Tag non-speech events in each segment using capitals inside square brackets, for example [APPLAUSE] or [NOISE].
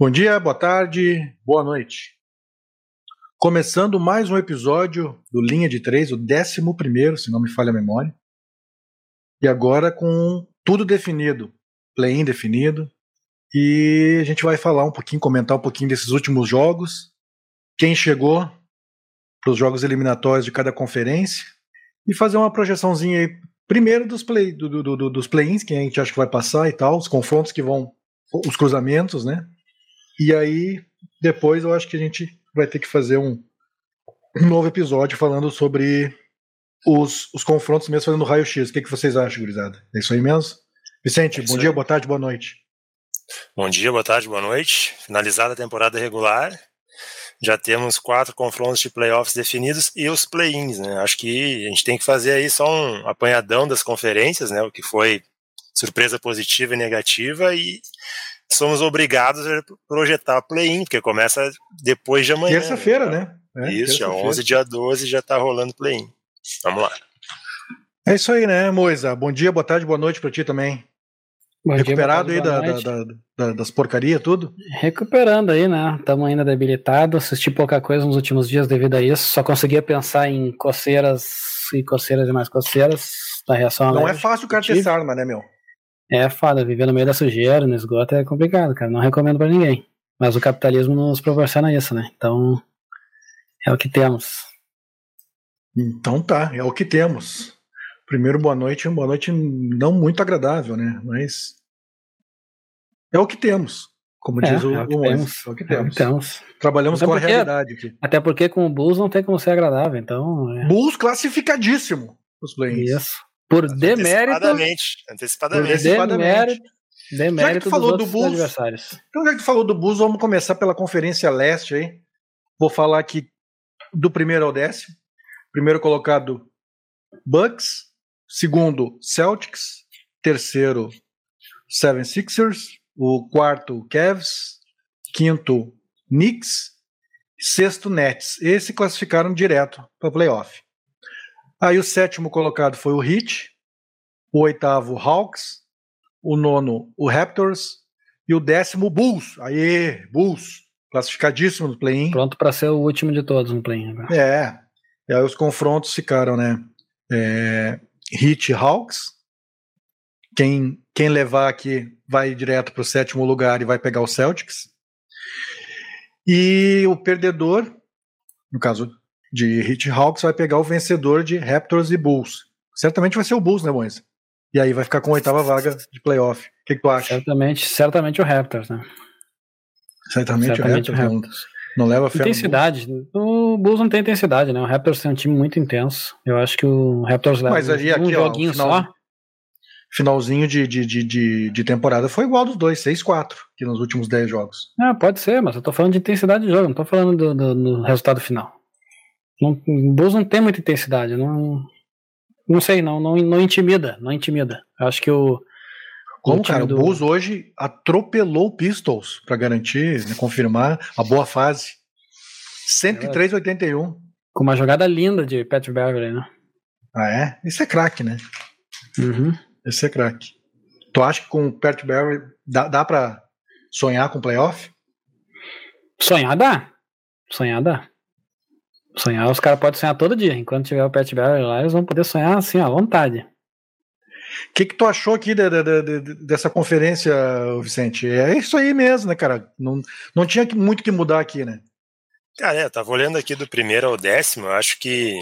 Bom dia, boa tarde, boa noite. Começando mais um episódio do Linha de Três, o décimo primeiro, se não me falha a memória. E agora com tudo definido, play-in definido. E a gente vai falar um pouquinho, comentar um pouquinho desses últimos jogos, quem chegou para os jogos eliminatórios de cada conferência e fazer uma projeçãozinha aí, primeiro dos play, do, do, do, dos play-ins, quem a gente acha que vai passar e tal, os confrontos que vão, os cruzamentos, né? E aí, depois eu acho que a gente vai ter que fazer um, um novo episódio falando sobre os, os confrontos mesmo, fazendo raio-x. O que, que vocês acham, gurizada? É isso aí mesmo? Vicente, é bom dia, boa tarde, boa noite. Bom dia, boa tarde, boa noite. Finalizada a temporada regular, já temos quatro confrontos de playoffs definidos e os play-ins, né? Acho que a gente tem que fazer aí só um apanhadão das conferências, né? O que foi surpresa positiva e negativa e somos obrigados a projetar play-in, porque começa depois de amanhã. Terça-feira, né? né? É, isso, dia 11, dia 12 já tá rolando play-in. Vamos lá. É isso aí, né, Moisa? Bom dia, boa tarde, boa noite para ti também. Bom Recuperado dia, aí da, da, da, das porcarias, tudo? Recuperando aí, né? Estamos ainda debilitados. Assisti pouca coisa nos últimos dias devido a isso. Só conseguia pensar em coceiras e coceiras e mais coceiras da reação Não é fácil o cara ter sarna, né, meu? É foda, viver no meio da sujeira, no esgoto é complicado, cara. Não recomendo para ninguém. Mas o capitalismo nos proporciona isso, né? Então, é o que temos. Então tá, é o que temos. Primeiro, boa noite, uma boa noite não muito agradável, né? Mas é o que temos. Como é, diz o, é o, que temos. É o que É temos. que temos. Trabalhamos Até com a porque- realidade aqui. Até porque com o Bulls não tem como ser agradável, então. É Bulls classificadíssimo os play-ins. isso. Por demérito. Antecipadamente. Por Antecipadamente. Antecipadamente. demérito. Demérito tu falou dos do Bulls, adversários. Então, já que tu falou do Bulls, vamos começar pela Conferência Leste aí. Vou falar aqui do primeiro ao décimo. Primeiro colocado, Bucks. Segundo, Celtics. Terceiro, Seven Sixers. O quarto, Cavs. Quinto, Knicks. Sexto, Nets. Esses classificaram direto para playoff. Aí o sétimo colocado foi o Heat. O oitavo, Hawks. O nono, o Raptors. E o décimo, Bulls. Aê, Bulls. Classificadíssimo no play-in. Pronto pra ser o último de todos no play agora. É. E aí os confrontos ficaram, né? É, Heat e Hawks. Quem, quem levar aqui vai direto para o sétimo lugar e vai pegar o Celtics. E o perdedor, no caso de Heat e Hawks, vai pegar o vencedor de Raptors e Bulls. Certamente vai ser o Bulls, né, Moisa? E aí vai ficar com a oitava vaga de playoff. O que, que tu acha? Certamente, certamente o Raptors, né? Certamente, certamente o o Raptors. Não, Raptors. Não leva fé. Intensidade. O Bulls não tem intensidade, né? O Raptors tem um time muito intenso. Eu acho que o Raptors leva Mas ali, um aqui, ó, joguinho o final- só. Finalzinho de, de, de, de, de temporada foi igual dos dois, 6-4, que nos últimos 10 jogos. Ah, pode ser, mas eu tô falando de intensidade de jogo, não tô falando do, do- do resultado final. Não, o Bulls não tem muita intensidade, não. Não sei, não, não, não intimida, não intimida. Eu acho que o. Como, time cara, do- o Bulls hoje atropelou o Pistols para garantir, né, confirmar a boa fase. 103-81. Com uma jogada linda de Pat Beverly, né? Ah, é? Isso é craque, né? Uhum. Isso é craque. Tu acha que com o Pat Barry dá, dá pra sonhar com playoff? Sonhar dá. Sonhar dá. Sonhar, os caras podem sonhar todo dia. Enquanto tiver o Pat Beverly lá, eles vão poder sonhar assim, à vontade. O que, que tu achou aqui da- da- da- dessa conferência, Vicente? É isso aí mesmo, né, cara? Não, não tinha muito que mudar aqui, né? Cara, é, eu tava olhando aqui do primeiro ao décimo, eu acho que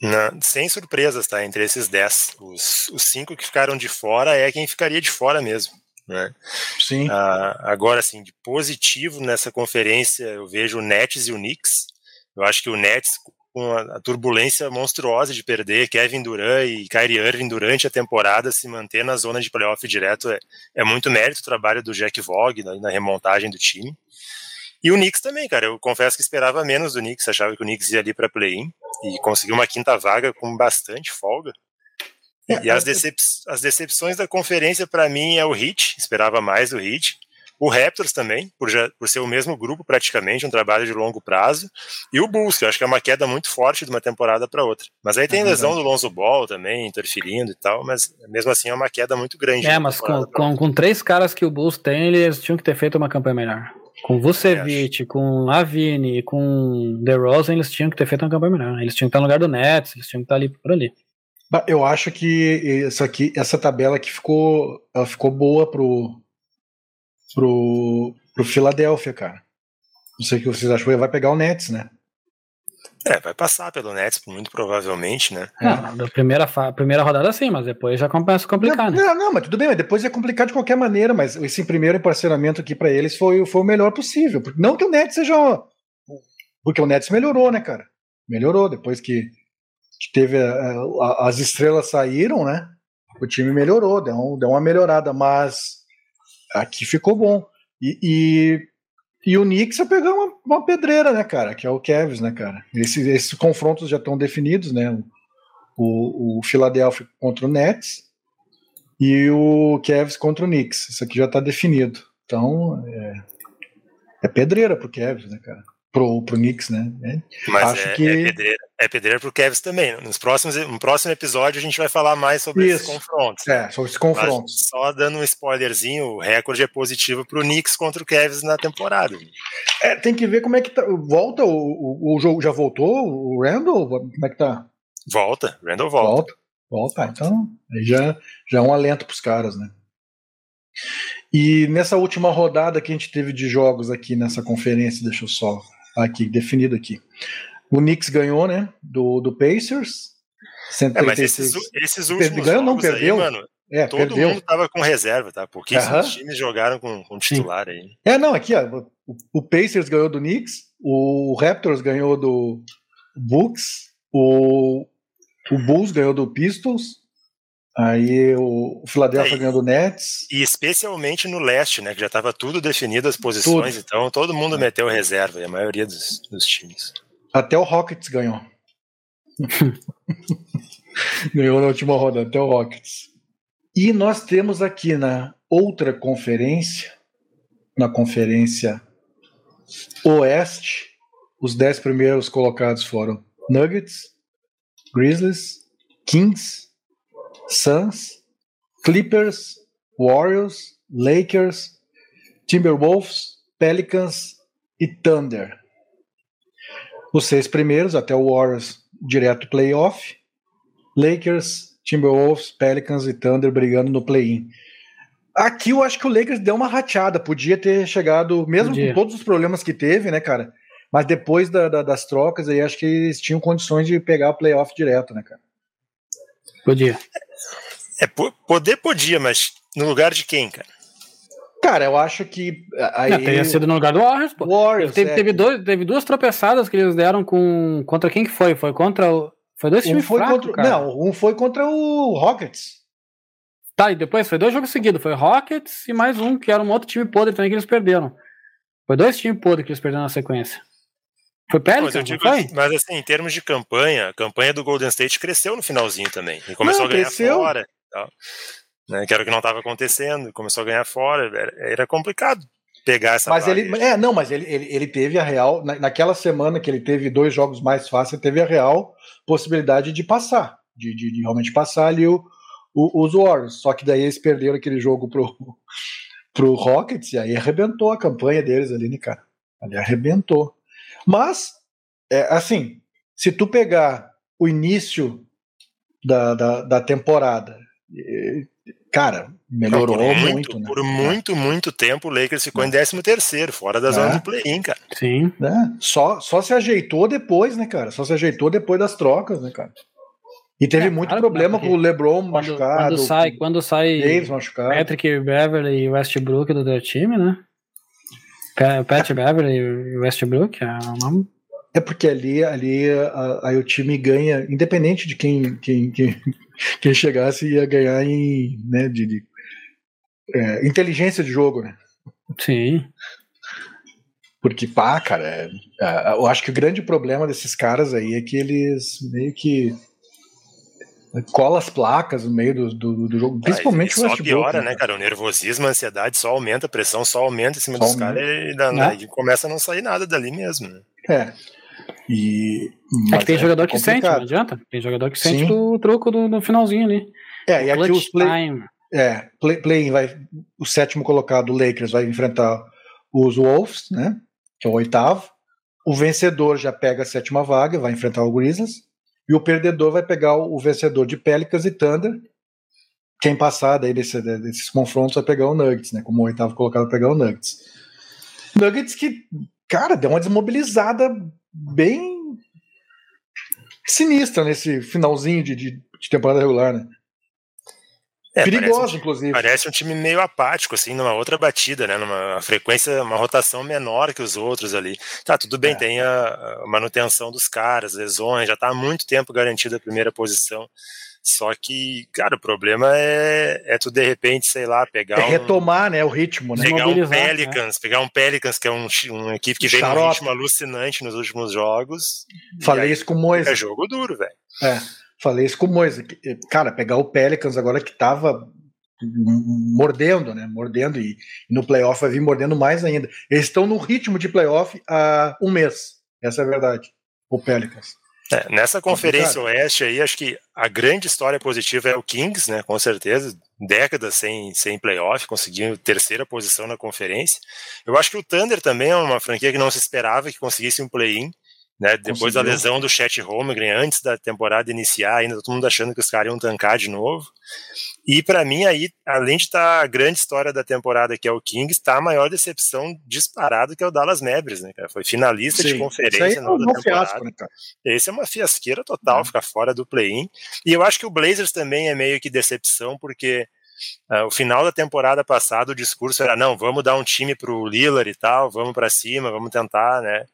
na- sem surpresas, tá? Entre esses dez. Os, os cinco que ficaram de fora é quem ficaria de fora mesmo. Né? Sim. Ah, agora, assim, de positivo nessa conferência, eu vejo o Nets e o Knicks. Eu acho que o Nets, com a, turbulência monstruosa de perder Kevin Durant e Kyrie Irving durante a temporada, se manter na zona de playoff direto é, é muito mérito o trabalho do Jack Vaughn na, na remontagem do time. E o Knicks também, cara. Eu confesso que esperava menos do Knicks, achava que o Knicks ia ali para play-in e conseguiu uma quinta vaga com bastante folga. É, e as, é- decep as decepções da conferência, para mim, é o Heat. Esperava mais do Heat. O Raptors também, por, já, por ser o mesmo grupo praticamente, um trabalho de longo prazo, e o Bulls, que eu acho que é uma queda muito forte de uma temporada para outra. Mas aí tem é lesão do Lonzo Ball também, interferindo e tal, mas mesmo assim é uma queda muito grande. É, mas com, com, com, três caras que o Bulls tem, eles tinham que ter feito uma campanha melhor. Com Vucevic, é, com Lavine, com DeRozan, eles tinham que ter feito uma campanha melhor. Eles tinham que estar no lugar do Nets, eles tinham que estar ali por ali. Eu acho que isso aqui, essa tabela aqui ficou, ficou boa pro, pro, pro Philadelphia, cara. Não sei o que vocês acham. Ele vai pegar o Nets, né? É, vai passar pelo Nets, muito provavelmente, né? Não, da primeira, primeira rodada sim, mas depois já começa a complicar, não, né? Não, não, mas tudo bem, mas depois é complicado de qualquer maneira, mas esse primeiro parcelamento aqui para eles foi, foi o melhor possível. Não que o Nets seja. Porque o Nets melhorou, né, cara? Melhorou depois que teve a, as estrelas saíram, né? O time melhorou, deu, um, deu uma melhorada, mas aqui ficou bom. E, e, e o Knicks vai pegar uma, uma, pedreira, né, cara? Que é o Cavs, né, cara? Esses, confrontos já estão definidos, né? O, o Philadelphia contra o Nets e o Cavs contra o Knicks. Isso aqui já está definido. Então, é, é pedreira pro Cavs, né, cara? Pro, pro Knicks, né? É, Mas Acho é, que... é pedreira, é pedreira pro Cavs também. Nos próximos, no próximo episódio a gente vai falar mais sobre Isso. esses confrontos. É, sobre esses confrontos. Mas só dando um spoilerzinho, o recorde é positivo pro Knicks contra o Cavs na temporada. É, tem que ver como é que tá. Volta o, o, o jogo, já voltou? O Randall? Como é que tá? Volta, Randall volta. Volta, volta. Então, aí já, já é um alento pros caras, né? E nessa última rodada que a gente teve de jogos aqui nessa conferência, deixa eu só aqui, definido aqui. O Knicks ganhou, né? Do, do Pacers. 136. É, mas esses, esses últimos ganhou, não perdeu. Aí, mano, é, todo perdeu. mundo tava com reserva, tá? Pouquíssimos uh -huh. times jogaram com, com titular Sim. aí. É, não, aqui, ó, o, o Pacers ganhou do Knicks, o Raptors ganhou do Bucks, o, o Bulls ganhou do Pistols, Aí o, Philadelphia é, ganhou do Nets. E especialmente no leste, né? Que já estava tudo definido as posições, tudo. então todo mundo é. meteu reserva, e a maioria dos, dos times. Até o Rockets ganhou. [LAUGHS] ganhou na última roda, até o Rockets. E nós temos aqui na outra conferência, na conferência Oeste, os dez primeiros colocados foram Nuggets, Grizzlies, Kings, Suns, Clippers, Warriors, Lakers, Timberwolves, Pelicans e Thunder. Os seis primeiros, até o Warriors direto playoff. Lakers, Timberwolves, Pelicans e Thunder brigando no play-in. Aqui eu acho que o Lakers deu uma rateada, podia ter chegado, mesmo podia. com todos os problemas que teve, né, cara? Mas depois da, da, das trocas aí, acho que eles tinham condições de pegar o playoff direto, né, cara? Podia. É, poder podia, mas no lugar de quem, cara? Cara, eu acho que. Aí... É, teria sido no lugar do Warriors, pô. Warriors, teve, é. teve, dois, teve duas tropeçadas que eles deram com. Contra quem que foi? Foi contra o. Foi dois times um foi fracos, contra, Não, um foi contra o Rockets. Tá, e depois foi dois jogos seguidos. Foi Rockets e mais um, que era um outro time podre também que eles perderam. Foi dois times podres que eles perderam na sequência. Foi Pelicans, mas, digo, foi? mas assim, em termos de campanha, a campanha do Golden State cresceu no finalzinho também. E começou não, a ganhar cresceu. fora tal. Né, que era o que não estava acontecendo, começou a ganhar fora, era, era complicado pegar essa Mas ele, é, não, mas ele, ele, ele teve a real, na, naquela semana que ele teve dois jogos mais fáceis, teve a real possibilidade de passar, de, de, de realmente passar ali o, o, os Warriors, só que daí eles perderam aquele jogo pro, pro Rockets e aí arrebentou a campanha deles ali, né, cara? Ali arrebentou. Mas, é, assim, se tu pegar o início da, da, da temporada cara, melhorou por muito, muito né? Por muito, muito tempo o Lakers ficou em 13 terceiro, fora da é. zona do play-in, cara. Sim. É. Só, só se ajeitou depois, né, cara? Só se ajeitou depois das trocas, né, cara? E teve é, muito claro, problema com o LeBron quando, machucado. Quando sai, quando sai Davis machucado. Patrick Beverly e Westbrook do teu time, né? Pat Beverly e Westbrook é uma é porque ali, ali aí o time ganha, independente de quem, quem, quem, [LAUGHS] quem chegasse, ia ganhar em né, de, de é, inteligência de jogo, né? Sim. Porque, pá, cara, é, é, eu acho que o grande problema desses caras aí é que eles meio que. Cola as placas no meio do, do, do jogo, principalmente ah, o Westbrook. Só piora, né, cara? O nervosismo, a ansiedade só aumenta, a pressão só aumenta em cima só dos caras e, né? e, começa a não sair nada dali mesmo. Né? É. E, é que tem é jogador que sente, não adianta. Tem jogador que sente o troco do, no finalzinho ali. É, o e aqui os play, é, play, play vai, o sétimo colocado, o Lakers, vai enfrentar os Wolves, né? Que é o oitavo. O vencedor já pega a sétima vaga, vai enfrentar o Grizzlies. E o perdedor vai pegar o, vencedor de Pelicans e Thunder. Quem passar daí desse, desses confrontos vai pegar o Nuggets, né? Como o oitavo colocado vai pegar o Nuggets. Nuggets que, cara, deu uma desmobilizada bem sinistra nesse finalzinho de, de, de temporada regular, né? É, Perigoso, parece, inclusive. Parece um time meio apático, assim, numa outra batida, né? Numa frequência, uma rotação menor que os outros ali. Tá, tudo bem, é. tem a, a, manutenção dos caras, lesões, já tá há muito tempo garantida a primeira posição. Só que, cara, o problema é, é tu de repente, sei lá, pegar. É retomar, um, né, o ritmo, né? Pegar um né? Pelicans, né? pegar um Pelicans, que é um, uma equipe que vem num ritmo alucinante nos últimos jogos. Falei isso com o Moisés. É jogo duro, velho. É. Falei isso com o Moisés. Cara, pegar o Pelicans agora que tava mordendo, né? Mordendo e, e no playoff vai vir mordendo mais ainda. Eles estão no ritmo de playoff há um mês. Essa é a verdade. O Pelicans. É, nessa conferência oeste aí, acho que a grande história positiva é o Kings, né? Com certeza. Décadas sem, sem playoff, conseguindo terceira posição na conferência. Eu acho que o Thunder também é uma franquia que não se esperava que conseguisse um play-in. Né, depois da lesão do Chet Holmgren, antes da temporada iniciar, ainda todo mundo achando que os caras iam tancar de novo. E para mim, aí, além de estar tá a grande história da temporada, que é o Kings, está a maior decepção disparado, que é o Dallas Mavericks, né, cara? Foi finalista Sim. de conferência na é um Fiasco, né, cara? Esse é uma fiasqueira total, é. ficar fora do play-in. E eu acho que o Blazers também é meio que decepção, porque Uh, o final da temporada passada, o discurso era: não, vamos dar um time para o Lillard e tal, vamos para cima, vamos tentar, né?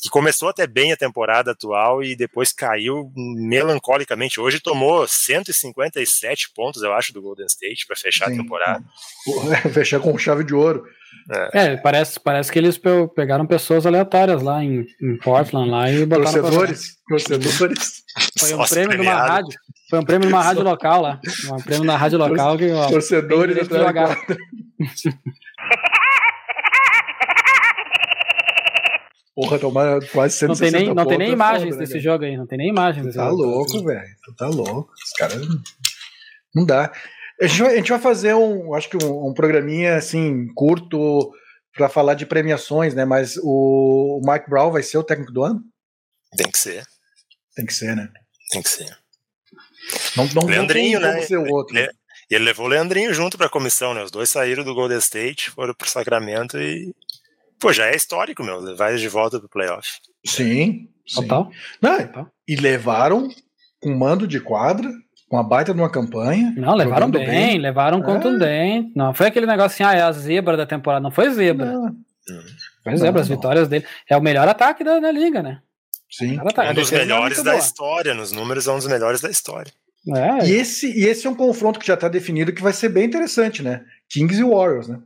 Que começou até bem a temporada atual e depois caiu melancolicamente. Hoje tomou 157 pontos, eu acho, do Golden State para fechar Sim. a temporada. [LAUGHS] fechar com chave de ouro. É. é, parece, parece que eles pegaram pessoas aleatórias lá em, em Portland lá e botaram torcedores, torcedores. Foi um prêmio de uma rádio. Foi um prêmio numa rádio local lá. Um prêmio na rádio local que. Ó, Torcedores atrás Porra, tomar quase 160 Não tem nem, não tem nem é imagens foda, desse né, jogo aí, não tem nem imagens tá jogo. louco, velho. Tu tá louco. Os caras. Não dá. A gente, vai, a gente vai fazer um, acho que um, um programinha assim, curto, para falar de premiações, né? Mas o Mike Brown vai ser o técnico do ano? Tem que ser. Tem que ser, né? Tem que ser. Não, não, Leandrinho, não né? Ser o outro. Ele, ele levou o Leandrinho junto para a comissão, né? Os dois saíram do Golden State, foram pro Sacramento e. Pô, já é histórico, meu. Levar de volta pro playoff. Sim. sim. Total. Não, Total. E levaram um mando de quadra, com a baita de uma campanha. Não, levaram bem, bem, levaram é. contundente. Não foi aquele negócio assim, ah, é a zebra da temporada. Não foi zebra. Não. Foi zebra, não, as vitórias dele. É o melhor ataque da, da liga, né? Sim. Um dos melhores da boa. história, nos números é um dos melhores da história. É. E, esse, e esse é um confronto que já está definido que vai ser bem interessante, né? Kings e Warriors, né?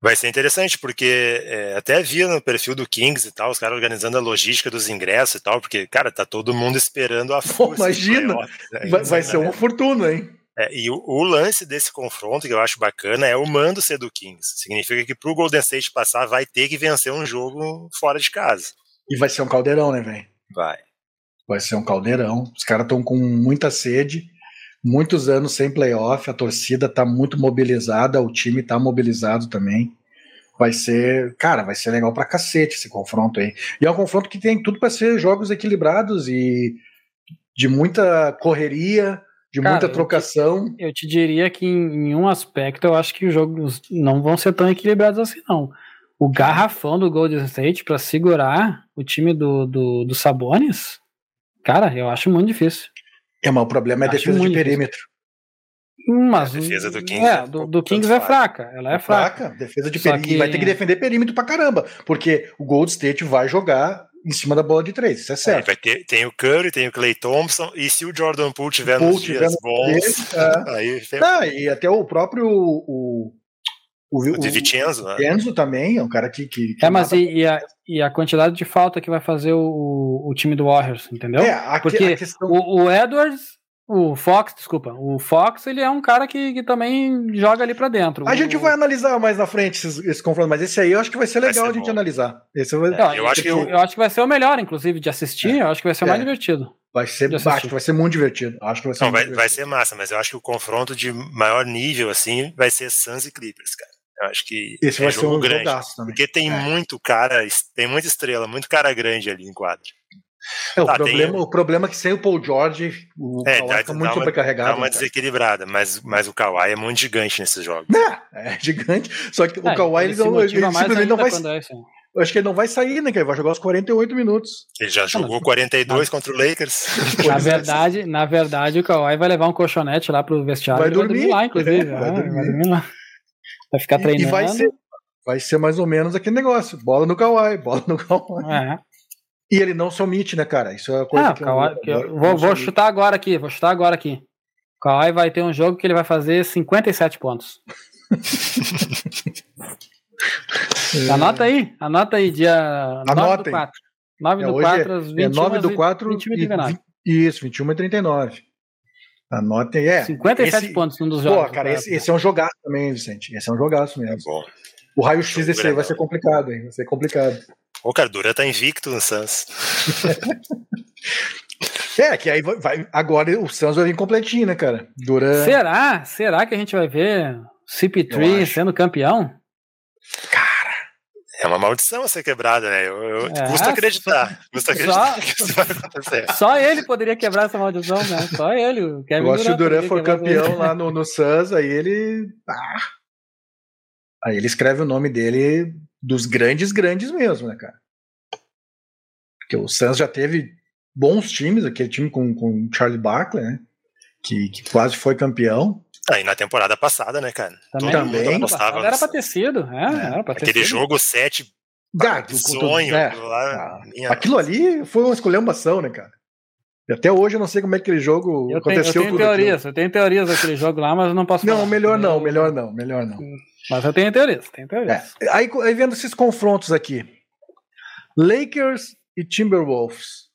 Vai ser interessante, porque é, até via no perfil do Kings e tal, os caras organizando a logística dos ingressos e tal, porque, cara, tá todo mundo esperando a força. Imagina! né? Vai, vai ser uma fortuna, hein? É, e o, o, lance desse confronto, que eu acho bacana, é o mando ser do Kings. Significa que pro Golden State passar, vai ter que vencer um jogo fora de casa. E vai ser um caldeirão, né, velho? Vai. Vai ser um caldeirão. Os caras estão com muita sede, muitos anos sem playoff, a torcida tá muito mobilizada, o time tá mobilizado também. Vai ser, cara, vai ser legal pra cacete esse confronto aí. E é um confronto que tem tudo para ser jogos equilibrados e de muita correria, de cara, muita trocação. Eu te, eu te diria que em, em, um aspecto eu acho que os jogos não vão ser tão equilibrados assim, não. O garrafão do Golden State para segurar o time do, do, do Sabonis Cara, eu acho muito difícil. É, mas o problema é a defesa de perímetro. Mas a defesa do Kings, é, do, do Kings é fraca. Ela é, é fraca. fraca. Defesa de perímetro. Que... Vai ter que defender perímetro pra caramba. Porque o Gold State vai jogar em cima da bola de três, isso é, é certo. É, vai ter, tem o Curry, tem o Clay Thompson, e se o Jordan Poole tiver Poole nos dias bons, é. [LAUGHS] aí Não, e até o próprio o, o, o, o De Vincenzo, né? Também é um cara que. que, que é, mas e, e, a, e a quantidade de falta que vai fazer o, o time do Warriors, entendeu? É, a, Porque a questão... o, o Edwards O Fox, desculpa. O Fox, ele é um cara que, que também joga ali pra dentro. A o, gente vai analisar mais na frente esse, esse confronto, mas esse aí eu acho que vai ser legal Vai ser a gente bom. analisar. Esse vai, É, eu acho que eu, eu acho que vai ser o melhor, inclusive, de assistir. Eu acho que vai ser o mais É. divertido. vai ser acho que vai ser muito divertido. Acho que vai ser Não, vai, vai ser massa, mas eu acho que o confronto de maior nível, assim, vai ser Suns e Clippers, cara. Eu acho que Esse é vai ser um grande. também. Porque tem É. muito cara, tem muita estrela, muito cara grande ali em quadro. É, o, Tá, problema, tem- o problema é que sem o Paul George, o É, Kawhi dá muito uma- sobrecarregado. Dá uma né, desequilibrada, mas, mas o Kawhi é muito gigante nesses jogos. É, é gigante. Só que o É, Kawhi ele se não, ele mais simplesmente não vai. é assim. Eu acho que ele não vai sair, né? Que ele vai jogar os 48 minutos. Ele já jogou mas- 42 contra o Lakers. [LAUGHS] Na verdade, na verdade, o Kawhi vai levar um colchonete lá pro vestiário Vai e dormir. lá, inclusive. É, É, vai vai, dormir. dormir. lá. Vai ficar E- treinando. E vai ser, vai ser mais ou menos aquele negócio: bola no Kawhi, [LAUGHS] bola no Kawhi. É. E ele não se omite, né, cara? Isso é a coisa Ah, que Kawhi- eu, que eu- eu- vou, vou chutar agora aqui, vou chutar agora aqui. O Kawhi vai ter um jogo que ele vai fazer 57 pontos. omite. [LAUGHS] Anota aí, anota aí, dia 9 do Anotem. 4. 9 É, do hoje 4, às É 21 9 do e 4 21 e e 39. 20 Isso, 21 e 39. Anotem. É. 57 esse- pontos num dos jogos. Pô, cara, do esse, esse é um jogaço também, Vicente. Esse é um jogaço É mesmo. bom. O raio-x desse aí vai ser complicado, hein? Vai ser complicado. Ô, cara, Duran tá invicto no Suns. [LAUGHS] É, que aí vai, vai- agora o Suns vai vir completinho, né, cara? Duran. Será? Será que a gente vai ver Eu CP3 acho. sendo campeão? É uma maldição a ser quebrada, né? Eu, eu- É, custa acreditar. Custa só- acreditar [LAUGHS] que isso vai acontecer. Só ele poderia quebrar essa maldição, né? Só ele. O Kevin Agora, se o Duran for campeão lá no, no Suns, aí ele. Ah. Aí ele escreve o nome dele dos grandes, grandes mesmo, né, cara? Porque o Suns já teve bons times, aquele time com, com o Charlie Barkley, né? Que, que quase foi campeão. Aí na temporada passada, né, cara? Também, Também. apostava Era pra ter sido. É, era pra ter Aquele sido. jogo 7, Ah, que com- com- sonho. é. aquilo lá, Ah, minha Aquilo ali foi uma escolhambação, né, cara? E até hoje eu não sei como é que aquele jogo Eu tenho, eu aconteceu. tenho tudo aquilo. teorias, eu tenho teorias daquele jogo lá, mas eu não posso Não, falar. melhor não, melhor não, melhor não. Mas eu tenho teorias, tenho teorias. É, aí, aí vendo esses confrontos aqui. Lakers e Timberwolves.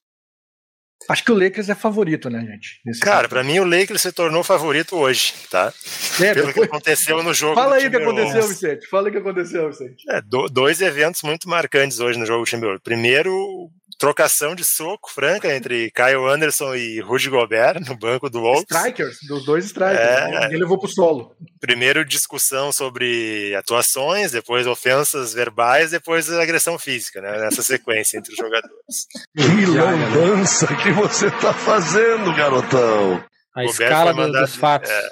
Acho que o Lakers é favorito, né, gente? Cara, pra mim o Lakers se tornou favorito hoje, tá? É, Pelo que depois- aconteceu no jogo. Fala aí o que aconteceu. Vicente. Fala aí o que aconteceu, Vicente. É, do- dois eventos muito marcantes hoje no jogo do Timberwolves. Primeiro, trocação de soco franca entre Kyle Anderson e Rudy Gobert no banco do Wolves. Strikers, dos dois strikers. É. Ninguém levou pro solo. Primeiro discussão sobre atuações, depois ofensas verbais, depois agressão física, né? Nessa sequência entre os jogadores. Que lambança que você tá fazendo, garotão. A Gobert escala mandado- dos fatos. é.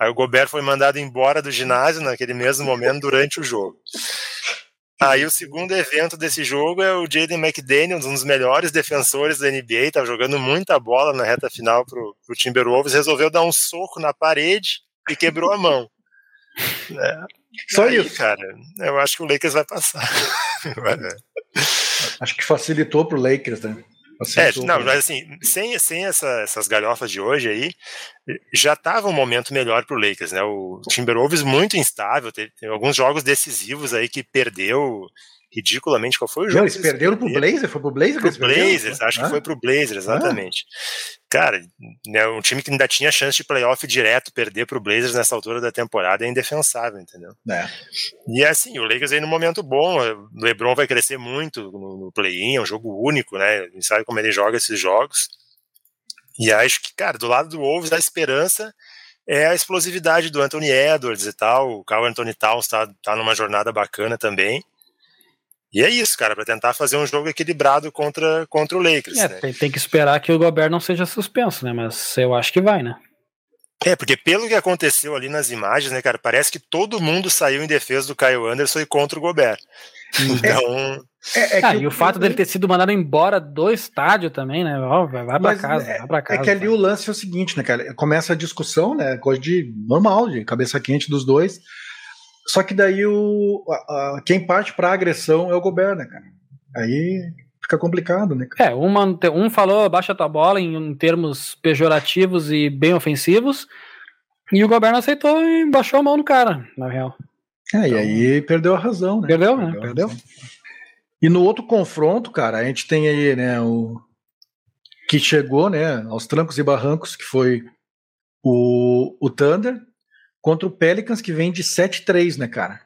Aí o Gobert foi mandado embora do ginásio naquele mesmo momento durante o jogo. Aí o segundo evento desse jogo é o Jaden McDaniels, um dos melhores defensores da NBA, tá jogando muita bola na reta final pro, pro Timberwolves, resolveu dar um soco na parede e quebrou a mão. [LAUGHS] É. Só Aí, isso. cara, eu acho que o Lakers vai passar. [LAUGHS] Acho que facilitou pro Lakers, né? É, Facilitou não, mas assim, sem, sem essa- essas galhofas de hoje aí, já estava um momento melhor pro Lakers, né? O Timberwolves muito instável, teve, teve alguns jogos decisivos aí que perdeu ridiculamente. Qual foi o jogo? Não, eles que perderam pro Blazer? Foi pro Blazer que Pro eles perderam? Blazers, acho que Ah, foi pro Blazers, exatamente. Cara, né, um time que ainda tinha chance de playoff direto, perder pro Blazers nessa altura da temporada é indefensável, entendeu? É. E é assim, o Lakers aí no momento bom, o LeBron vai crescer muito no, no play-in, é um jogo único, né? A gente sabe como ele joga esses jogos. E acho que, cara, do lado do Wolves, a esperança é a explosividade do Anthony Edwards e tal. O Carl Anthony Towns tá, tá numa jornada bacana também. E é isso, cara, para tentar fazer um jogo equilibrado contra, contra o Lakers, É, né? tem, tem que esperar que o Gobert não seja suspenso, né? Mas eu acho que vai, né? É, porque pelo que aconteceu ali nas imagens, né, cara, parece que todo mundo saiu em defesa do Kyle Anderson e contra o Gobert. Então, É, é ah, que e o fato dele ter sido mandado embora do estádio também, né? Ó, vai, vai pra casa, é, vai pra casa. É que ali vai. o lance é o seguinte, né, cara? Começa a discussão, né? Coisa de normal, de cabeça quente dos dois. Só que daí o, a- a- quem parte pra agressão é o Gobert, né, cara? Aí fica complicado, né, cara? É, uma, um falou baixa tua bola em, em termos pejorativos e bem ofensivos, e o Gobert não aceitou e baixou a mão no cara, na real. É, e aí perdeu a razão, né? Perdeu, né? Perdeu. razão. E no outro confronto, cara, a gente tem aí, né, o que chegou, né, aos trancos e barrancos, que foi o, o Thunder, contra o Pelicans, que vem de 7-3, né, cara?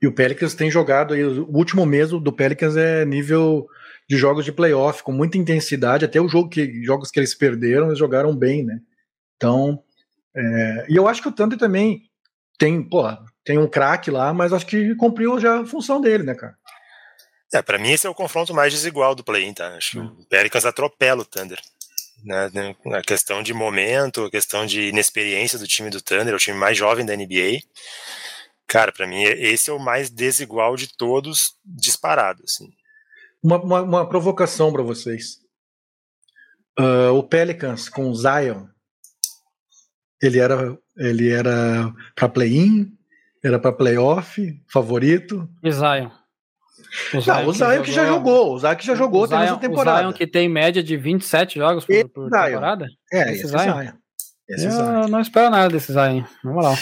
E o Pelicans tem jogado aí, o último mês do Pelicans é nível de jogos de playoff, com muita intensidade, até o jogo que jogos que eles perderam, eles jogaram bem, né? Então, é, e eu acho que o Thunder também tem, pô, tem um craque lá, mas acho que cumpriu já a função dele, né, cara? É, para mim esse é o confronto mais desigual do play-in, tá? Acho que o Pelicans atropela o Thunder. Né, né, a questão de momento, a questão de inexperiência do time do Thunder, é o time mais jovem da NBA. Cara, para mim esse é o mais desigual de todos, disparado. Assim. Uma, uma, uma provocação para vocês. Uh, o Pelicans com o Zion, ele era ele era para play-in, era para playoff, favorito. E Zion. O Zion, não, o Zion que, que, já jogou, o Zion que já jogou, Zion, essa temporada. O Zion que tem média de 27 jogos por, por temporada? É, esse, esse Zion. Zion. Esse eu Zion. não espero nada desse Zion, vamos lá.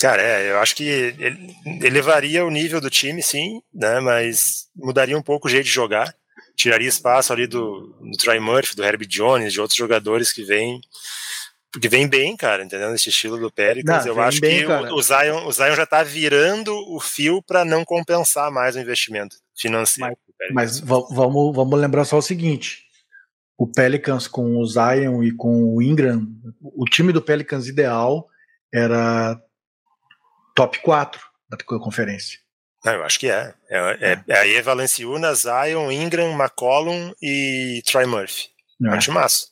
Cara, é, eu acho que ele elevaria o nível do time, sim, né, mas mudaria um pouco o jeito de jogar, tiraria espaço ali do, do Troy Murphy, do Herbie Jones, de outros jogadores que vêm porque vem bem, cara, entendeu? Esse estilo do Péricles. eu acho bem, que o, o, Zion, o Zion já tá virando o fio para não compensar mais o investimento financeiro. Mas, mas vamos, vamos lembrar só o seguinte: o Pelicans com o Zion e com o Ingram, o time do Pelicans ideal era top 4 da conferência. Não, eu acho que é. É, é, é aí é Valenciuna, Zion, Ingram, McCollum e Troy Murphy. É. Massa.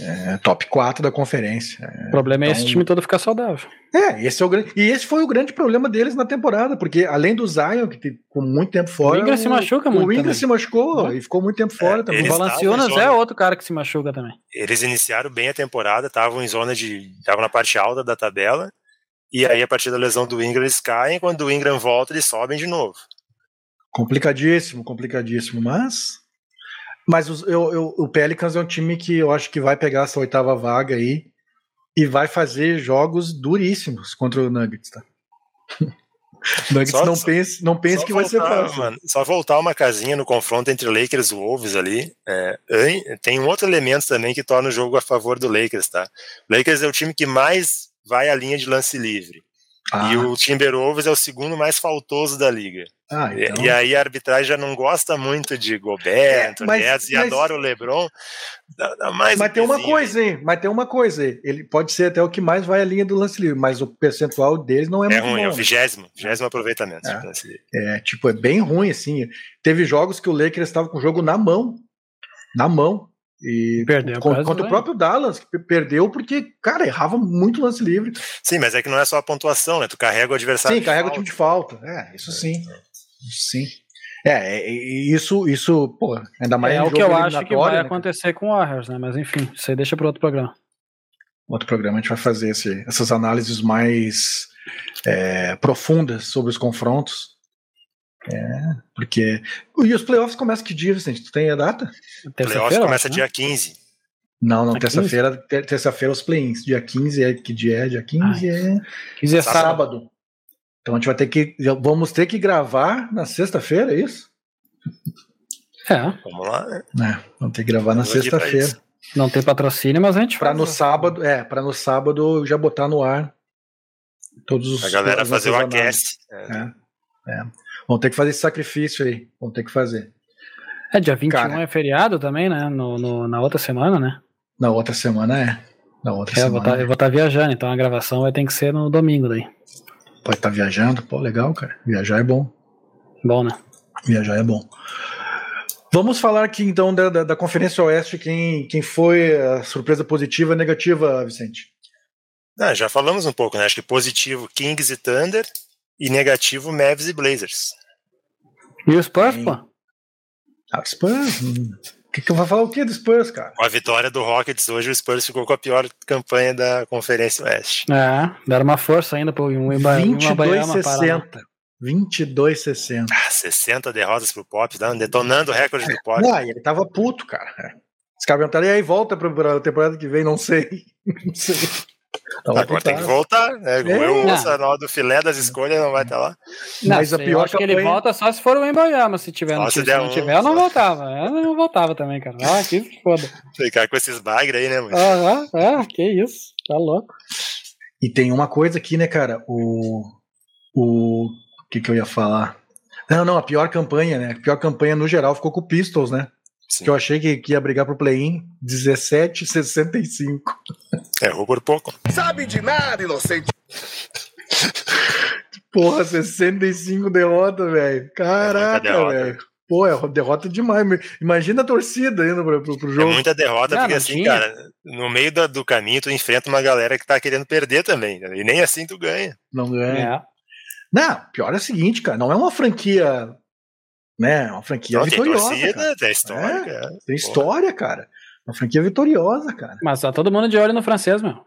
É, top 4 da conferência. o problema é então, esse time todo ficar saudável. É, esse é o grande. E esse foi o grande problema deles na temporada, porque além do Zion, que ficou muito tempo fora. O Ingram se machuca muito. O Ingram também. se machucou e ficou muito tempo fora é, também. O Valanciunas é outro cara que se machuca também. Eles iniciaram bem a temporada, estavam em zona de. estavam na parte alta da tabela. E aí, a partir da lesão do Ingram, eles caem. Quando o Ingram volta, eles sobem de novo. Complicadíssimo, complicadíssimo. Mas mas os, eu, eu, o Pelicans é um time que eu acho que vai pegar essa oitava vaga aí e vai fazer jogos duríssimos contra o Nuggets, tá? [LAUGHS] Nuggets só, não pense, não pense que voltar, vai ser fácil. Mano, só voltar uma casinha no confronto entre Lakers e Wolves ali. É, tem um outro elemento também que torna o jogo a favor do Lakers, tá? O Lakers é o time que mais vai à linha de lance livre. Ah. E o Timberwolves é o segundo mais faltoso da liga. Ah, então... e, e, aí a arbitragem já não gosta muito de Gobert, é, mas, e mas... adora o LeBron. Dá, dá mais mas um tem uma coisa, hein? Mas tem uma coisa, ele pode ser até o que mais vai à linha do lance livre, mas o percentual deles não é, é muito ruim, bom. É o vigésimo, vigésimo aproveitamento. É, é, tipo, é bem ruim, assim. Teve jogos que o Lakers estava com o jogo na mão, na mão, e perdeu contra, contra o próprio Dallas, que perdeu porque, cara, errava muito lance livre. Sim, mas é que não é só a pontuação, né? Tu carrega o adversário. Sim, carrega falta. o time de falta. É, isso sim. Sim. É, é isso, isso, pô, ainda mais. É o que eu acho que vai né? acontecer com o Warriors, né? Mas enfim, isso aí deixa para outro programa. Outro programa a gente vai fazer esse, essas análises mais é, profundas sobre os confrontos. É, porque. E os playoffs começam que dia, Vicente? Tu tem a data? Playoffs começa né? dia 15. Não, não, terça-feira, terça-feira os play-ins. Dia 15 é que dia é? Dia 15 Ai, é. 15 é sábado. sábado. Então a gente vai ter que. Vamos ter que gravar na sexta-feira, é isso? É. Vamos lá. É, vamos ter que gravar na sexta-feira. Não tem patrocínio, mas a gente Para no sábado, é, para no sábado já botar no ar todos os. A galera fazer o aquece. É. é. é. Vão ter que fazer esse sacrifício aí. Vão ter que fazer. É, dia 21 Cara, é feriado também, né? No, no, na outra semana, né? Na outra semana é. Na outra é, semana. Eu vou estar tá, tá viajando, então a gravação vai ter que ser no domingo daí. Pode estar tá viajando, pô, legal, cara. Viajar é bom. Bom, né? Viajar é bom. Vamos falar aqui então da, da, da Conferência Oeste, quem, quem foi a surpresa positiva e negativa, Vicente? Ah, já falamos um pouco, né? Acho que positivo Kings e Thunder, e negativo Mavs e Blazers. E o Spurs, pô? Ah, o Spurs. Que, que eu vou falar o que do Spurs, cara? Com a vitória do Rockets hoje, o Spurs ficou com a pior campanha da Conferência Oeste. É, deram uma força ainda pro um 22,60. 22,60. Ah, 60 derrotas pro Pop, detonando o recorde do Pop. Não, ele tava puto, cara. Os caras perguntaram, e aí volta pra temporada que vem? Não sei. [LAUGHS] Não sei. Vai Agora tem que voltar, né? É. Eu, Não. o Sanol do filé das escolhas não vai estar lá. Não, Mas a pior eu acho que ele campanha- volta só se for o Embayama, se tiver no se time. Se não um, tiver, eu não só. voltava. Eu não voltava também, cara. Ah, que foda. Ficar com esses bagre aí, né, mano? Aham, ah, que isso. Tá louco. E tem uma coisa aqui, né, cara? O. O. O que, que eu ia falar? Não, não, a pior campanha, né? A pior campanha no geral ficou com o Pistols, né? Sim. Que eu achei que, que ia brigar pro play-in 17,65. Errou por pouco. Sabe de nada, inocente. Porra, 65 derrotas, velho. Caraca, derrota. velho. Pô, é derrota demais. Imagina a torcida indo pro, pro, pro É jogo. muita derrota, Não, porque assim, tinha. cara, no meio da- do caminho tu enfrenta uma galera que tá querendo perder também. né? E nem assim tu ganha. Não ganha. É. Não, pior é o seguinte, cara. Não é uma franquia. Né? É uma franquia Não, tem vitoriosa. torcida, cara. tem história. é. Tem história, cara. Uma franquia vitoriosa, cara. Mas tá todo mundo de olho no francês, meu.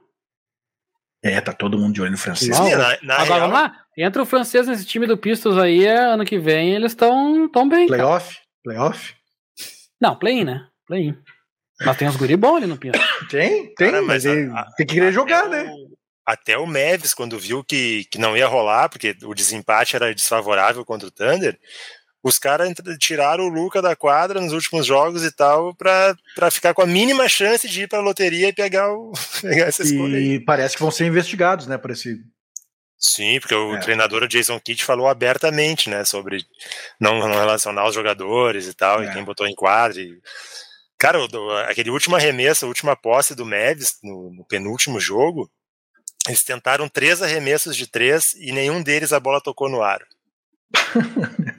É, tá todo mundo de olho no francês. Não. Na, na Agora real, vamos lá. Entra o francês nesse time do Pistols aí, é, ano que vem eles estão tão bem. cara. Playoff? Playoff? Não, play-in, né? Play-in. Mas tem uns guri bons ali no Pistols. Tem, tem, Cara, mas, mas ele a- a- tem que querer jogar, até né? o- Até o Mavis, quando viu que, que não ia rolar, porque o desempate era desfavorável contra o Thunder, os caras tiraram o Luca da quadra nos últimos jogos e tal, pra, pra ficar com a mínima chance de ir pra loteria e pegar, o, [LAUGHS] pegar essa escolha aí. E parece que vão ser investigados, né, por esse. Sim, porque o É. treinador Jason Kidd falou abertamente, né, sobre não, não relacionar os jogadores e tal, É. e quem botou em quadra. e- Cara, aquele último arremesso, a última posse do Mavis no, no penúltimo jogo, eles tentaram três arremessos de três e nenhum deles a bola tocou no ar. [LAUGHS]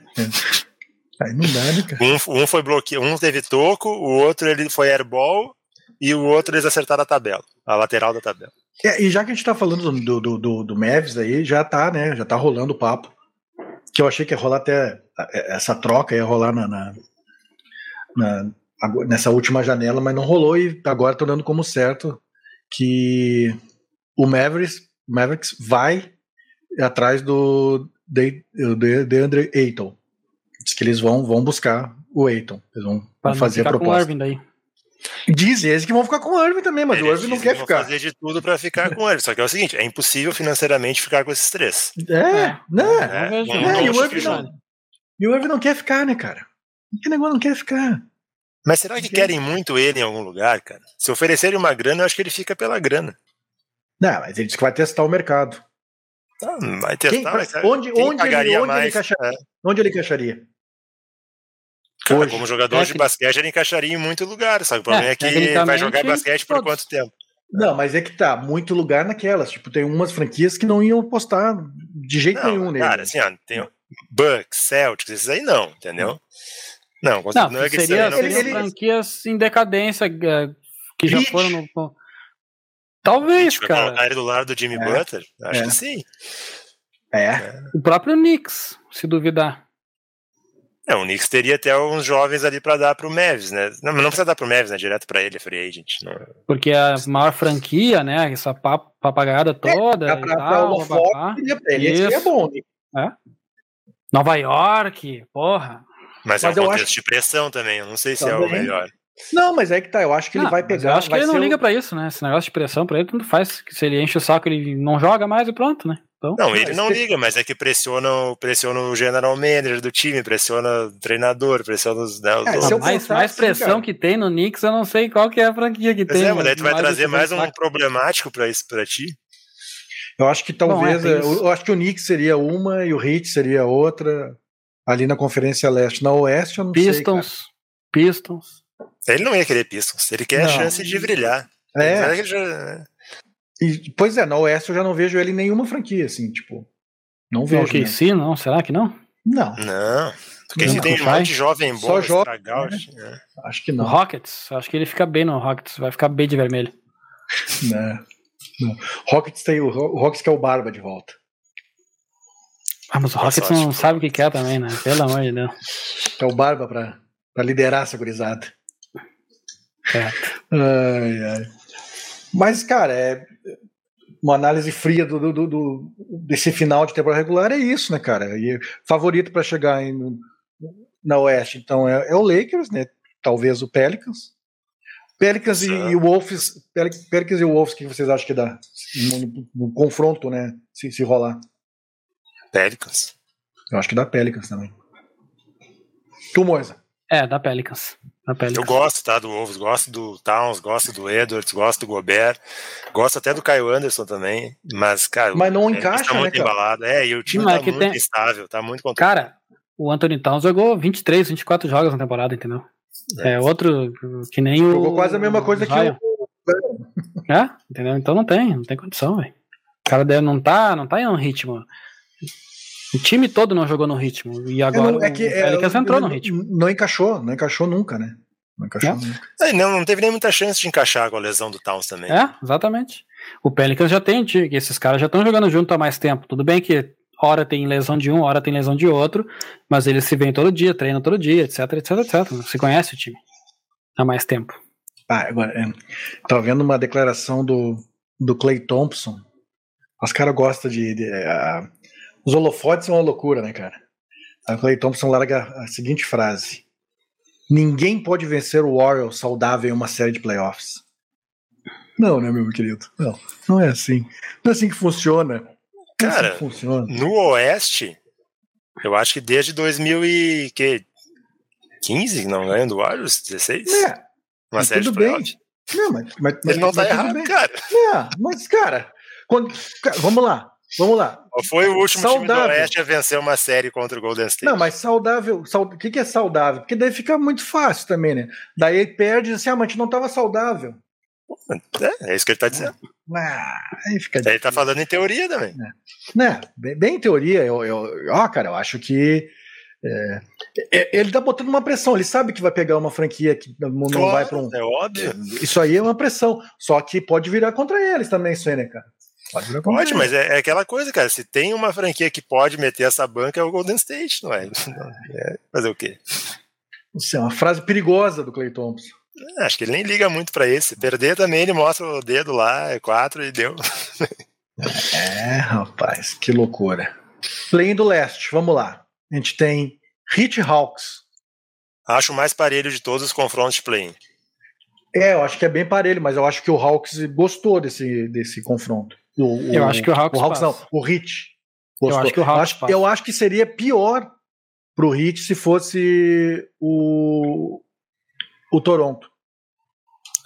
Aí não dá, né, cara? Um, um foi bloqueado, um teve toco, o outro ele foi airball e o outro eles acertaram a tabela, a lateral da tabela. É, e já que a gente tá falando do, do, do, do Mavis aí, já tá, né? Já tá rolando o papo. Que eu achei que ia rolar até. é, Essa troca ia rolar na, na- na- nessa última janela, mas não rolou e agora tô dando como certo que o Mavericks, Mavericks vai atrás do de, de, DeAndre Ayton. Diz que eles vão, vão buscar o Ayton. Eles vão, Pra vão fazer a ficar com o proposta. Irving daí. Dizem eles que vão ficar com o Irving também, mas o Eles Irving não quer que vão ficar. fazer de tudo pra ficar com ele, só que é o seguinte, é impossível financeiramente ficar com esses três. É, É. né? É, não- É, não e o Irving não, e o Irving não quer ficar, né, cara? Que negócio não quer ficar. Mas será que querem muito ele em algum lugar, cara? Se oferecerem uma grana, eu acho que ele fica pela grana. Não, mas ele disse que vai testar o mercado. Tá, vai testar, Quem- mas onde- quem onde ele- onde ele mais? encaixaria? É. Onde ele encaixaria? Cara, Hoje. como jogador de Técnico. basquete, ele encaixaria em muito lugar, sabe? O problema é, que vai tecnicamente, jogar basquete por todos. quanto tempo? Não, mas é que tá, muito lugar naquelas. Tipo, tem umas franquias que não iam postar de jeito nenhum Não, nele. cara, assim, ó, tem o Bucks, Celtics, esses aí não, entendeu? Não, Não, não é que seria, isso aí não ele- seriam ele- franquias em decadência é, que já foram no. Talvez, cara. colocar ele do lado do Jimmy É. Butler? Acho É. que sim. É. O próprio Knicks, se duvidar. É, o Knicks teria até uns jovens ali pra dar pro Mavis, né? Não, mas não precisa dar pro Mavis, né? Direto pra ele, free agent. Não- Porque a maior franquia, né? Essa pap- papagaiada toda. Pra, e pra, pra tal, seria, ele seria Isso. bom. né? Nova York, porra. Mas, é Mas um eu contexto acho- de pressão também. Eu não sei se é o Também. melhor. Não, mas é que tá. Eu acho que ele Não, vai mas pegar. Eu acho que vai ele não ser o- liga pra isso, né? Esse negócio de pressão pra ele, tanto faz. Se ele enche o saco, ele não joga mais e pronto, né? Então, Não, ele não liga, mas é que pressiona, o- pressiona o general manager do time, pressiona o treinador, pressiona os. Né, os É, outros. se eu mais, mais assim, pressão cara. que tem no Knicks, eu não sei qual que é a franquia que Pois tem. é, mas daí tu vai trazer mais um saco. problemático pra isso pra ti. Eu acho que talvez. Bom, é, tem eu, eu acho que o Knicks seria uma e o Heat seria outra. Ali na Conferência Leste. Na Oeste, eu não sei. Pistons. Pistons. Ele não ia querer Pistons, ele quer a Não. chance de brilhar. É. Já- E, pois é, na Oeste eu já não vejo ele em nenhuma franquia, assim, tipo. Não Não, vejo. ok, né? sim, não? Será que não? Não, Não. Porque Não, se tem um monte de jovem bom, Só jovem, estragar né? time, né? acho que O não. Rockets. Acho que ele fica bem no Rockets. Vai ficar bem de vermelho. [LAUGHS] Né? Não. Rockets tem o, Ro- o Rockets que é o Barba de volta. Ah, mas o Nossa, Rockets acho não sabe o que quer também, né? Pelo amor de Deus. É o Barba pra, pra liderar essa gurizada. É. Ai, ai. Mas, cara, é uma análise fria do, do- do- desse final de temporada regular é isso, né, cara? E favorito para chegar em- no- na Oeste, então, é, é o Lakers, né? Talvez o Pelicans. Pelicans e, e Wolves, Pelicans e Wolves, o que vocês acham que dá no, no, no confronto, né? Se, se rolar. Pelicans. Eu acho que dá Pelicans também. Tu, Moisa? É, dá Pelicans. Dá Pelicans. Eu gosto, tá, do Wolves, gosto do Towns, gosto do Edwards, gosto do Gobert, gosto até do Caio Anderson também, mas, cara, Mas não o encaixa, tá né, muito cara? embalado. É, e o time Não, é tá que muito tem- estável, tá muito controlado. Cara, o Anthony Towns jogou 23, 24 jogos na temporada, entendeu? É outro que nem o. Jogou quase a mesma coisa que o. É, entendeu? Então não tem, não tem condição, velho. O cara deve- não tá, não tá em um ritmo. O time todo não jogou no ritmo. E agora não, é que, o Pelicans é, entrou no ritmo. Não encaixou, não encaixou nunca, né? Não encaixou É. nunca. É, não, não teve nem muita chance de encaixar com a lesão do Towns também. É, exatamente. O Pelicans já tem, esses caras já estão jogando junto há mais tempo. Tudo bem que hora tem lesão de um, hora tem lesão de outro, mas eles se veem todo dia, treinam todo dia, etc, etc, etc. Se conhece o time há mais tempo. Ah, agora, é, tava vendo uma declaração do, do Clay Thompson. Os caras gostam de. de, os holofotes são uma loucura, né, cara? A Clay Thompson larga a seguinte frase: Ninguém pode vencer o Warriors saudável em uma série de playoffs. Não, né, meu querido? Não, não é assim. Não é assim que funciona. Não é Cara, assim que funciona. No Oeste, eu acho que desde 2015 não ganha do Warriors, 16? É, Uma mas série tudo de bem. playoffs. Não, mas, mas, mas, Ele não tá mas tudo errado, bem. cara. É, mas, cara, quando, cara, vamos lá, vamos lá. Foi o último time Saudável. do Oeste a vencer uma série contra o Golden State. Não, mas saudável, sau- o que, que é saudável? Porque daí fica muito fácil também, né? Daí ele perde assim, ah, mas a gente não tava saudável. É, é isso que ele tá dizendo. Ah, aí fica Ele tá falando em teoria também. Né? Bem, bem em teoria, eu, eu, ó, cara, eu acho que é, é, ele tá botando uma pressão, ele sabe que vai pegar uma franquia que não, não Claro, vai para um. É óbvio. Isso aí é uma pressão. Só que pode virar contra eles também, isso aí, né, cara? Pode Pode, mas é, é aquela coisa, cara. Se tem uma franquia que pode meter essa banca, é o Golden State, não é? [LAUGHS] É, fazer o quê? Isso é uma frase perigosa do Clay Thompson. É, Acho que ele nem liga muito pra esse. Perder também, ele mostra o dedo lá, é quatro e deu. É, rapaz, que loucura. Play do leste, vamos lá. A gente tem Hit Hawks. Acho o mais parelho de todos os confrontos de play-in. É, eu acho que é bem parelho, mas eu acho que o Hawks gostou desse, desse confronto. O, Eu acho que o Hawks O Hawks passa. não, o Hit. Eu acho que o Hawks eu acho, passa. eu acho que seria pior pro Hit se fosse o, o Toronto.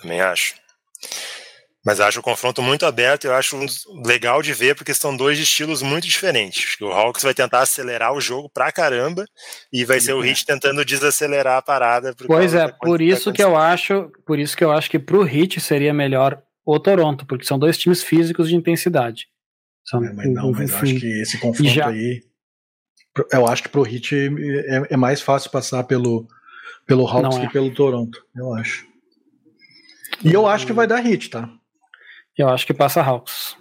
Também acho. Mas acho o confronto muito aberto e eu acho legal de ver porque são dois estilos muito diferentes. Acho que O Hawks vai tentar acelerar o jogo pra caramba e vai ser o Heat tentando desacelerar a parada. por Pois é, por isso que eu acho, por isso que eu acho que pro Heat seria melhor o Toronto, porque são dois times físicos de intensidade. São, É, mas não, mas eu acho que esse confronto já- aí. Eu acho que pro Hit é, é mais fácil passar pelo, pelo Hawks Não é. que pelo Toronto. Eu acho. E eu acho que vai dar Hit, tá? Eu acho que passa Hawks.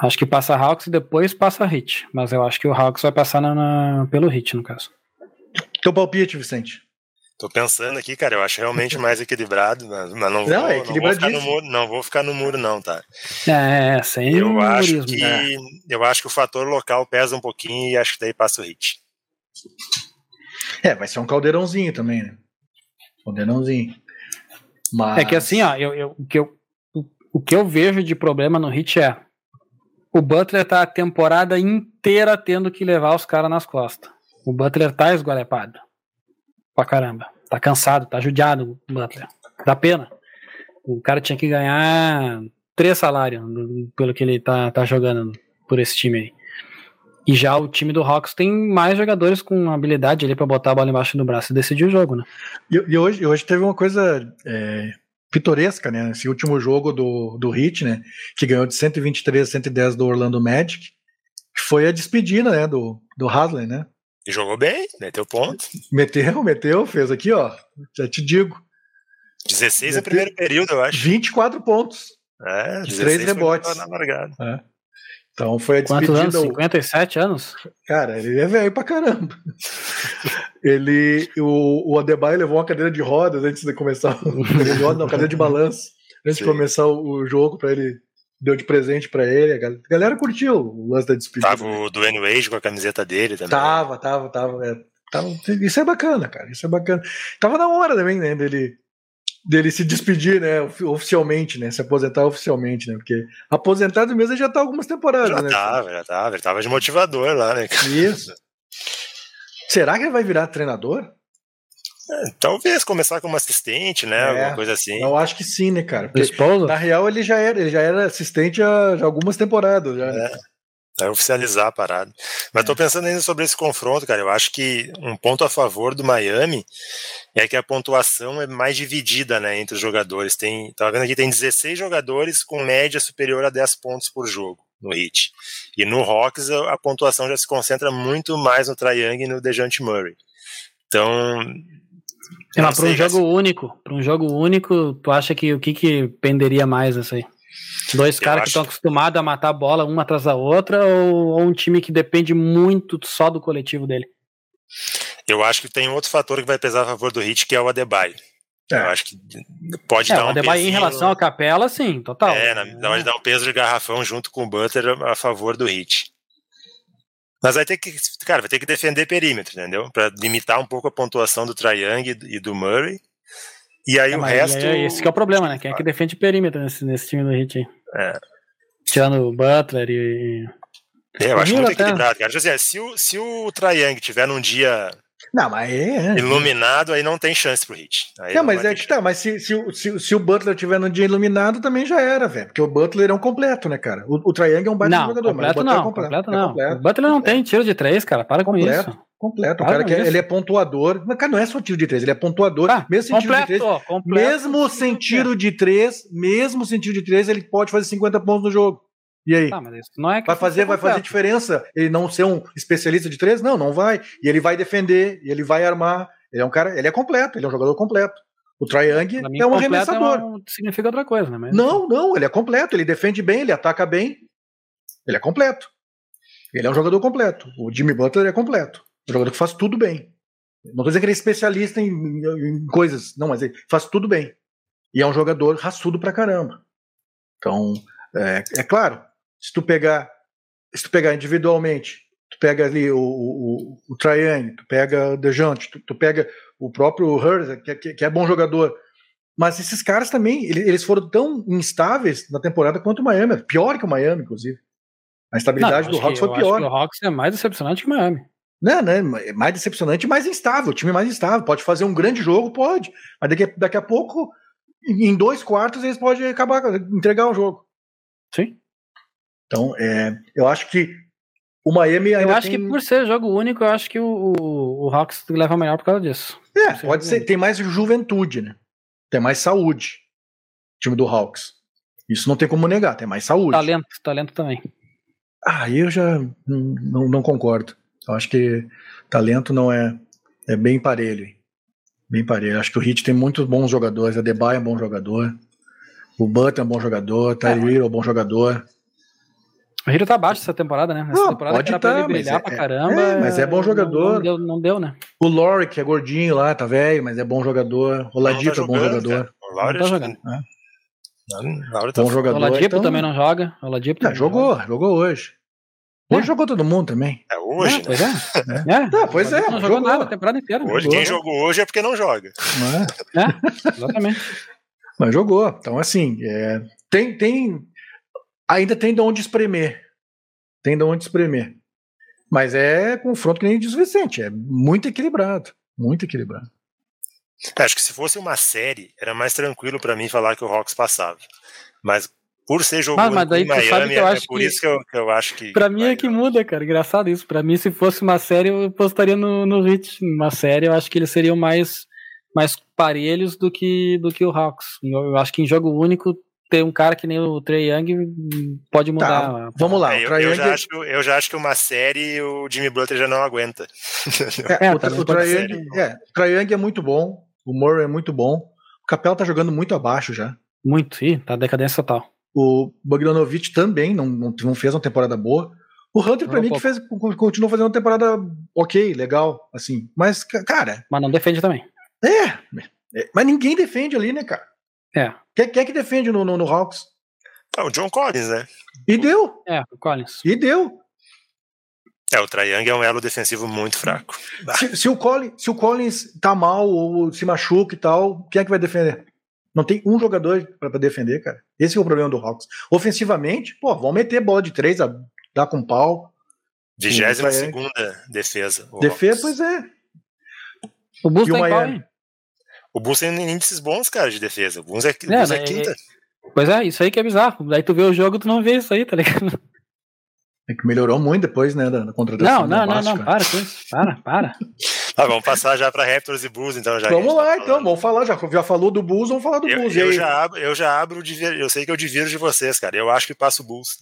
Acho que passa Hawks e depois passa Hit. Mas eu acho que o Hawks vai passar na, na- pelo Hit, no caso. Teu palpite, Vicente. Tô pensando aqui, cara, eu acho realmente mais [LAUGHS] equilibrado, mas, mas não, Não, vou, é não, vou ficar no muro, não vou ficar no muro, não, tá? É, sem Eu acho que né? eu acho que o fator local pesa um pouquinho e acho que daí passa o hit. É, vai ser um caldeirãozinho também, né? Caldeirãozinho. Mas... É que assim, ó, eu, eu- o, que eu, o, o que eu vejo de problema no Hit é o Butler tá a temporada inteira tendo que levar os caras nas costas. O Butler tá esgualepado. Pra caramba. Tá cansado, tá judiado o Butler. Dá pena. O cara tinha que ganhar três salários pelo que ele tá, tá jogando por esse time aí. E já o time do Hawks tem mais jogadores com habilidade ali pra botar a bola embaixo do braço e decidir o jogo, né? E, e hoje, hoje teve uma coisa é, pitoresca, né? Esse último jogo do, do Heat, né? Que ganhou de 123 a 110 do Orlando Magic. Que foi a despedida, né? Do, do Haslem, né? E jogou bem, meteu ponto. Meteu, meteu, fez aqui, ó. Já te digo. 16 no Meteu- primeiro período, eu acho. 24 pontos. É, de 16 três foi rebotes. Na largada. Então foi a Quantos despedida. anos? o- 57 anos? Cara, ele é velho pra caramba. [LAUGHS] ele, o, o Adebayo levou uma cadeira de rodas antes de começar. o- cadeira de rodas, não, cadeira de balanço. Antes de Sim. começar o, o jogo para ele. Deu de presente pra ele. A gal- a galera curtiu o lance da despedida. Tava o Dwayne Wade com a camiseta dele também. Tava, tava, tava, é, tava. Isso é bacana, cara. Isso é bacana. Tava na hora também, né? Dele. dele se despedir, né, oficialmente, né, se aposentar oficialmente, né, porque aposentado mesmo já tá algumas temporadas, já né? Tava, já tava, ele tava de motivador lá, né? Isso. Será que ele vai virar treinador? É, talvez começar como assistente, né, é, alguma coisa assim. Eu acho que sim, né, cara? Porque, na real ele já era, ele já era assistente há, há algumas temporadas, já. É. É oficializar a parada. Mas estou é. pensando ainda sobre esse confronto, cara. Eu acho que um ponto a favor do Miami é que a pontuação é mais dividida, né, entre os jogadores. Tem, tava vendo aqui, tem 16 jogadores com média superior a 10 pontos por jogo no hit. E no Hawks a, a pontuação já se concentra muito mais no Trae Young e no DeJounte Murray. Então, é, mas para um jogo único, para um jogo único, tu acha que o que que penderia mais isso aí? Dois caras que estão acostumados a matar a bola uma atrás da outra ou, ou, um time que depende muito só do coletivo dele? Eu acho que tem outro fator que vai pesar a favor do Hit, que é o Adebayo. É. Eu acho que pode é, dar um Adebayo em relação à Capela, sim, total. É, na, de dar um peso de garrafão junto com o Butler a favor do Hit. Mas vai ter que, cara, vai ter que defender perímetro, entendeu? Para limitar um pouco a pontuação do Triang e do Murray. E aí é, o resto. É, esse que é o problema, né? Quem é que defende perímetro nesse, nesse time do Hit aí? É. Tirando o Butler e. É, eu acho muito equilibrado, cara. Dizer, se o, se o Triang tiver num dia não, mas é, é. Iluminado, aí não tem chance pro hit. Aí não, mas é que tá, mas se, se, se, se, o Butler tiver no dia iluminado, também já era, velho. Porque o Butler é um completo, né, cara? O, o Triang é um baita jogador, completo mas não, é completo, completo não. É completo, o Butler não tem tiro de três, cara. Para completo, com isso. Completo. O cara que é, ele é pontuador. Mas, cara, não é só tiro de três, ele é pontuador. Ah, mesmo sem completo, tiro de três. Completo, mesmo sem tiro de três, mesmo sem tiro de três, ele pode fazer 50 pontos no jogo. E aí? Não é vai fazer, vai fazer diferença ele não ser um especialista de três? Não, não vai. E ele vai defender, e ele vai armar. Ele é um cara, ele é completo, ele é um jogador completo. O Triang é um arremessador. É um, significa outra coisa, né? Mas... Não, não, ele é completo, ele defende bem, ele ataca bem. Ele é completo. Ele é um jogador completo. O Jimmy Butler é completo. Um jogador que faz tudo bem. Não estou dizendo que ele é especialista em, em, coisas, não, mas ele faz tudo bem. E é um jogador raçudo pra caramba. Então, é, é claro, se tu pegar, se tu pegar individualmente, tu pega ali o, o, o Traiane, tu pega o Dejante, tu, tu pega o próprio Hurst, que, que, que, é bom jogador. Mas esses caras também, eles foram tão instáveis na temporada quanto o Miami, pior que o Miami, inclusive. A estabilidade não, do Hawks foi pior. o Hawks é mais decepcionante que o Miami. Não, né? Mais decepcionante e mais instável. O time mais instável. Pode fazer um grande jogo, pode. Mas daqui, daqui a pouco, em dois quartos, eles podem acabar entregar o jogo. Sim. Então, é, eu acho que o Miami ainda Eu acho tem... que por ser jogo único, eu acho que o, o, o Hawks leva melhor por causa disso. É, pode ser. Único. Tem mais juventude, né? Tem mais saúde. O time do Hawks. Isso não tem como negar, tem mais saúde. Talento, talento também. Ah, eu já não, não, concordo. Eu acho que talento não é. É bem parelho. Bem parelho. Acho que o Heat tem muitos bons jogadores. A Debye é um bom jogador. O Butler é um bom jogador. Tyree é, é um bom jogador. O Hiro tá abaixo essa temporada, né? Essa não, temporada pode tá, pra ele brilhar é, pra caramba. É, mas é bom jogador. Não, não, deu, não deu, né? O Lori, que é gordinho lá, tá velho, mas é bom jogador. O Ladipo tá é bom jogador. O Lauro tá jogando. É. Tá bom jogador. O Ladipo então... também não joga. O Ladipo não, jogou, joga. jogou hoje. Hoje é. jogou todo mundo também. É hoje, é, Pois é. é. Não, pois é. Não jogou, jogou nada a temporada inteira. Hoje jogou. quem jogou hoje é porque não joga. É, é exatamente. Mas jogou. Então, assim, é, tem, tem. Ainda tem de onde espremer tem de onde espremer. Mas é confronto que nem diz o Vicente, é muito equilibrado, muito equilibrado. É, acho que se fosse uma série, era mais tranquilo para mim falar que o Hawks passava. Mas por ser jogo mas, mas daí, em Miami, é, por que, isso que eu, que eu, acho que. Pra mim é que muda, cara. Engraçado isso. Pra mim, se fosse uma série, eu postaria no, no Hit. Uma série, eu acho que eles seriam mais, mais parelhos do que, do que o Hawks. Eu acho que em jogo único ter um cara que nem o Trey Young pode mudar. Tá, vamos lá. É, eu, eu, já acho, eu já acho que uma série o Jimmy Butler já não aguenta. É, o, o, Trey Young, é, o Trey Young é muito bom, o Murray é muito bom. O Capela tá jogando muito abaixo já. Muito, ih, tá decadência total. O Bogdanovich também não, não, não fez uma temporada boa. O Hunter, pra não, mim, que fez, continuou fazendo uma temporada ok, legal, assim. Mas, cara. Mas não defende também. É, é mas ninguém defende ali, né, cara? É. Quem, quem é que defende no, no, no Hawks? É o John Collins, né? E deu. É, o Collins. E deu. É, o Triang é um elo defensivo muito fraco. [LAUGHS] Se, se, o Collins, se o Collins tá mal ou se machuca e tal, quem é que vai defender? Não tem um jogador para defender, cara. Esse é o problema do Hawks. Ofensivamente, pô, vão meter bola de três, dar com pau. 22 segunda defesa. Defesa, pois é. O Bulls tá qual, hein? O Bulls tem índices bons, cara, de defesa. O Bulls é, é, Bulls é, é quinta. Pois é, isso aí que é bizarro. Daí tu vê o jogo, tu não vê isso aí, tá ligado? É que melhorou muito depois, né, da, da contratação. Não, não, não, não, para com isso. Para, para. Tá, [LAUGHS] vamos passar já para Raptors e Bulls, então já. Vamos lá, tá então, vamos falar. Já, já falou do Bulls, vamos falar do eu, Bulls. Eu já, abro, eu já abro, eu sei que eu divido de vocês, cara. Eu acho que passa o Bulls.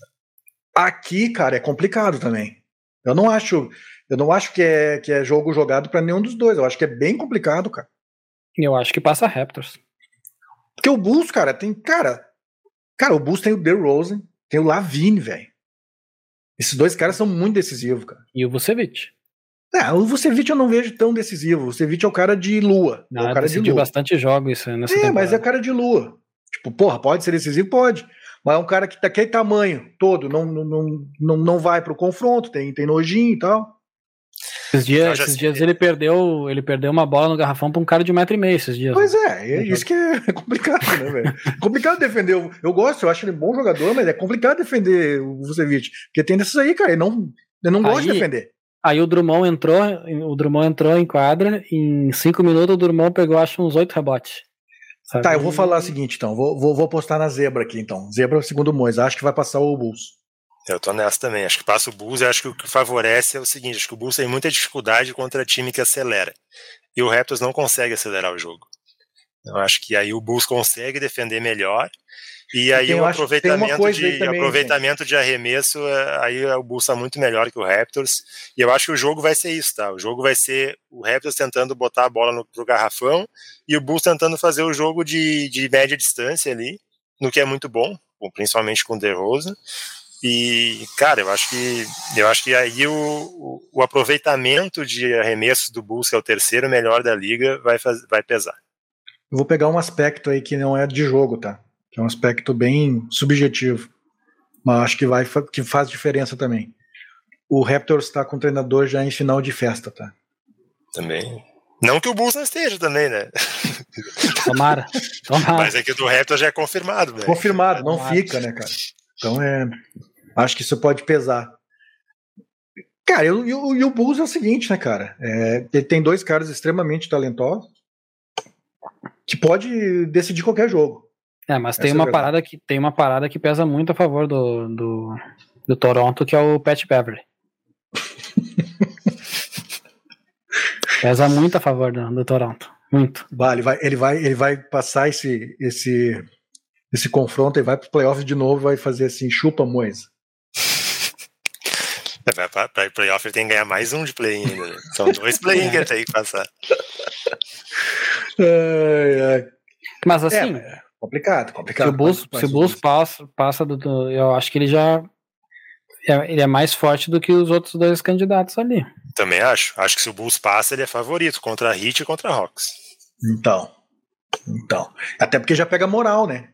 Aqui, cara, é complicado também. Eu não acho, eu não acho que é, que é jogo jogado para nenhum dos dois. Eu acho que é bem complicado, cara. Eu acho que passa Raptors. Porque o Bulls, cara, tem. Cara, cara, o Bulls tem o DeRozan, tem o Lavine, velho. Esses dois caras são muito decisivos, cara. E o Vucevic. É, o Vucevic eu não vejo tão decisivo. O Vucevic é o cara de lua. Não, é o cara de lua. bastante jogos nessa É, temporada. mas é o cara de lua. Tipo, porra, pode ser decisivo? Pode. Mas é um cara que daquele tamanho todo, não, não, não, não vai pro confronto, tem, tem nojinho e tal. Esses dias, esses dias ele perdeu ele perdeu uma bola no garrafão pra um cara de metro e meio esses dias. Pois é, é isso que é [LAUGHS] complicado, né, velho? complicado defender. Eu, eu gosto, eu acho ele um bom jogador, mas é complicado defender o Vucevic. Porque tem desses aí, cara, ele não, ele não gosta de defender. Aí o Drummond entrou, o Drummond entrou em quadra, em cinco minutos o Drummond pegou, acho, uns oito rebotes. Sabe? Tá, eu vou falar o seguinte, então. Vou, vou, vou postar na zebra aqui, então. Zebra, segundo o Mois, acho que vai passar o Bulls. Eu tô nessa também. Acho que passa o Bulls e acho que o que favorece é o seguinte: acho que o Bulls tem muita dificuldade contra time que acelera. E o Raptors não consegue acelerar o jogo. Eu acho que aí o Bulls consegue defender melhor. E aí o aproveitamento, de, também, aproveitamento de arremesso, é, aí o Bulls está muito melhor que o Raptors. E eu acho que o jogo vai ser isso, tá? O jogo vai ser o Raptors tentando botar a bola no pro garrafão e o Bulls tentando fazer o jogo de, de média distância ali, no que é muito bom, principalmente com o DeRozan. E, cara, eu acho que eu acho que aí o, o, o, aproveitamento de arremessos do Bulls, que é o terceiro melhor da liga, vai, faz, vai pesar. Eu vou pegar um aspecto aí que não é de jogo, tá? Que é um aspecto bem subjetivo. Mas acho que vai que faz diferença também. O Raptors está com o treinador já em final de festa, tá? Também. Não que o Bulls não esteja também, né? Tomara. [LAUGHS] Tomara. Mas é que o do Raptors já é confirmado, velho. Confirmado, não Tomara. fica, né, cara? Então é. Acho que isso pode pesar. Cara, e, o, Bulls é o seguinte, né, cara? É, ele tem dois caras extremamente talentosos que pode decidir qualquer jogo. É, mas tem é uma é parada que tem uma parada que pesa muito a favor do, do, do Toronto, que é o Pat Beverly. [LAUGHS] pesa muito a favor do, do Toronto. Muito. Bah, ele vai, ele vai, ele vai passar esse, esse, esse confronto e vai para os playoffs de novo e vai fazer assim, chupa Moisa. Para ir playoff ele tem que ganhar mais um de play ainda. Né? São dois play que ele tem que passar. Ai, ai. Mas assim. É, complicado, complicado. Se o Bulls, se o Bulls passa, passa do, do, Eu acho que ele já. É, ele é mais forte do que os outros dois candidatos ali. Também acho. Acho que se o Bulls passa, ele é favorito contra a Heat e contra a Hawks. Então. Então. Até porque já pega moral, né?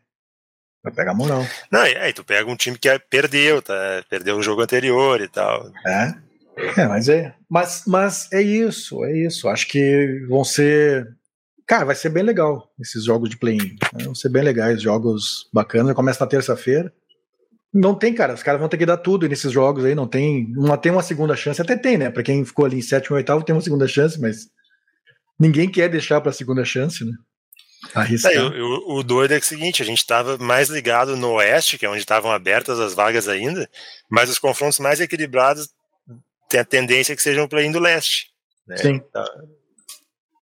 Vai pegar moral. Não, aí tu pega um time que perdeu, tá? Perdeu o jogo anterior e tal. É. É, mas é. Mas, mas é isso, é isso. Acho que vão ser. Cara, vai ser bem legal esses jogos de play-in. Né? Vão ser bem legais, jogos bacanas. Começa na terça-feira. Não tem, cara. Os caras vão ter que dar tudo nesses jogos aí. Não tem. Não tem uma segunda chance. Até tem, né? Pra quem ficou ali em sétimo e oitavo, tem uma segunda chance, mas ninguém quer deixar pra segunda chance, né? É, o, o, doido é, é o seguinte, a gente estava mais ligado no oeste, que é onde estavam abertas as vagas ainda, mas os confrontos mais equilibrados tem a tendência que sejam para do leste. Né? Sim. Tá.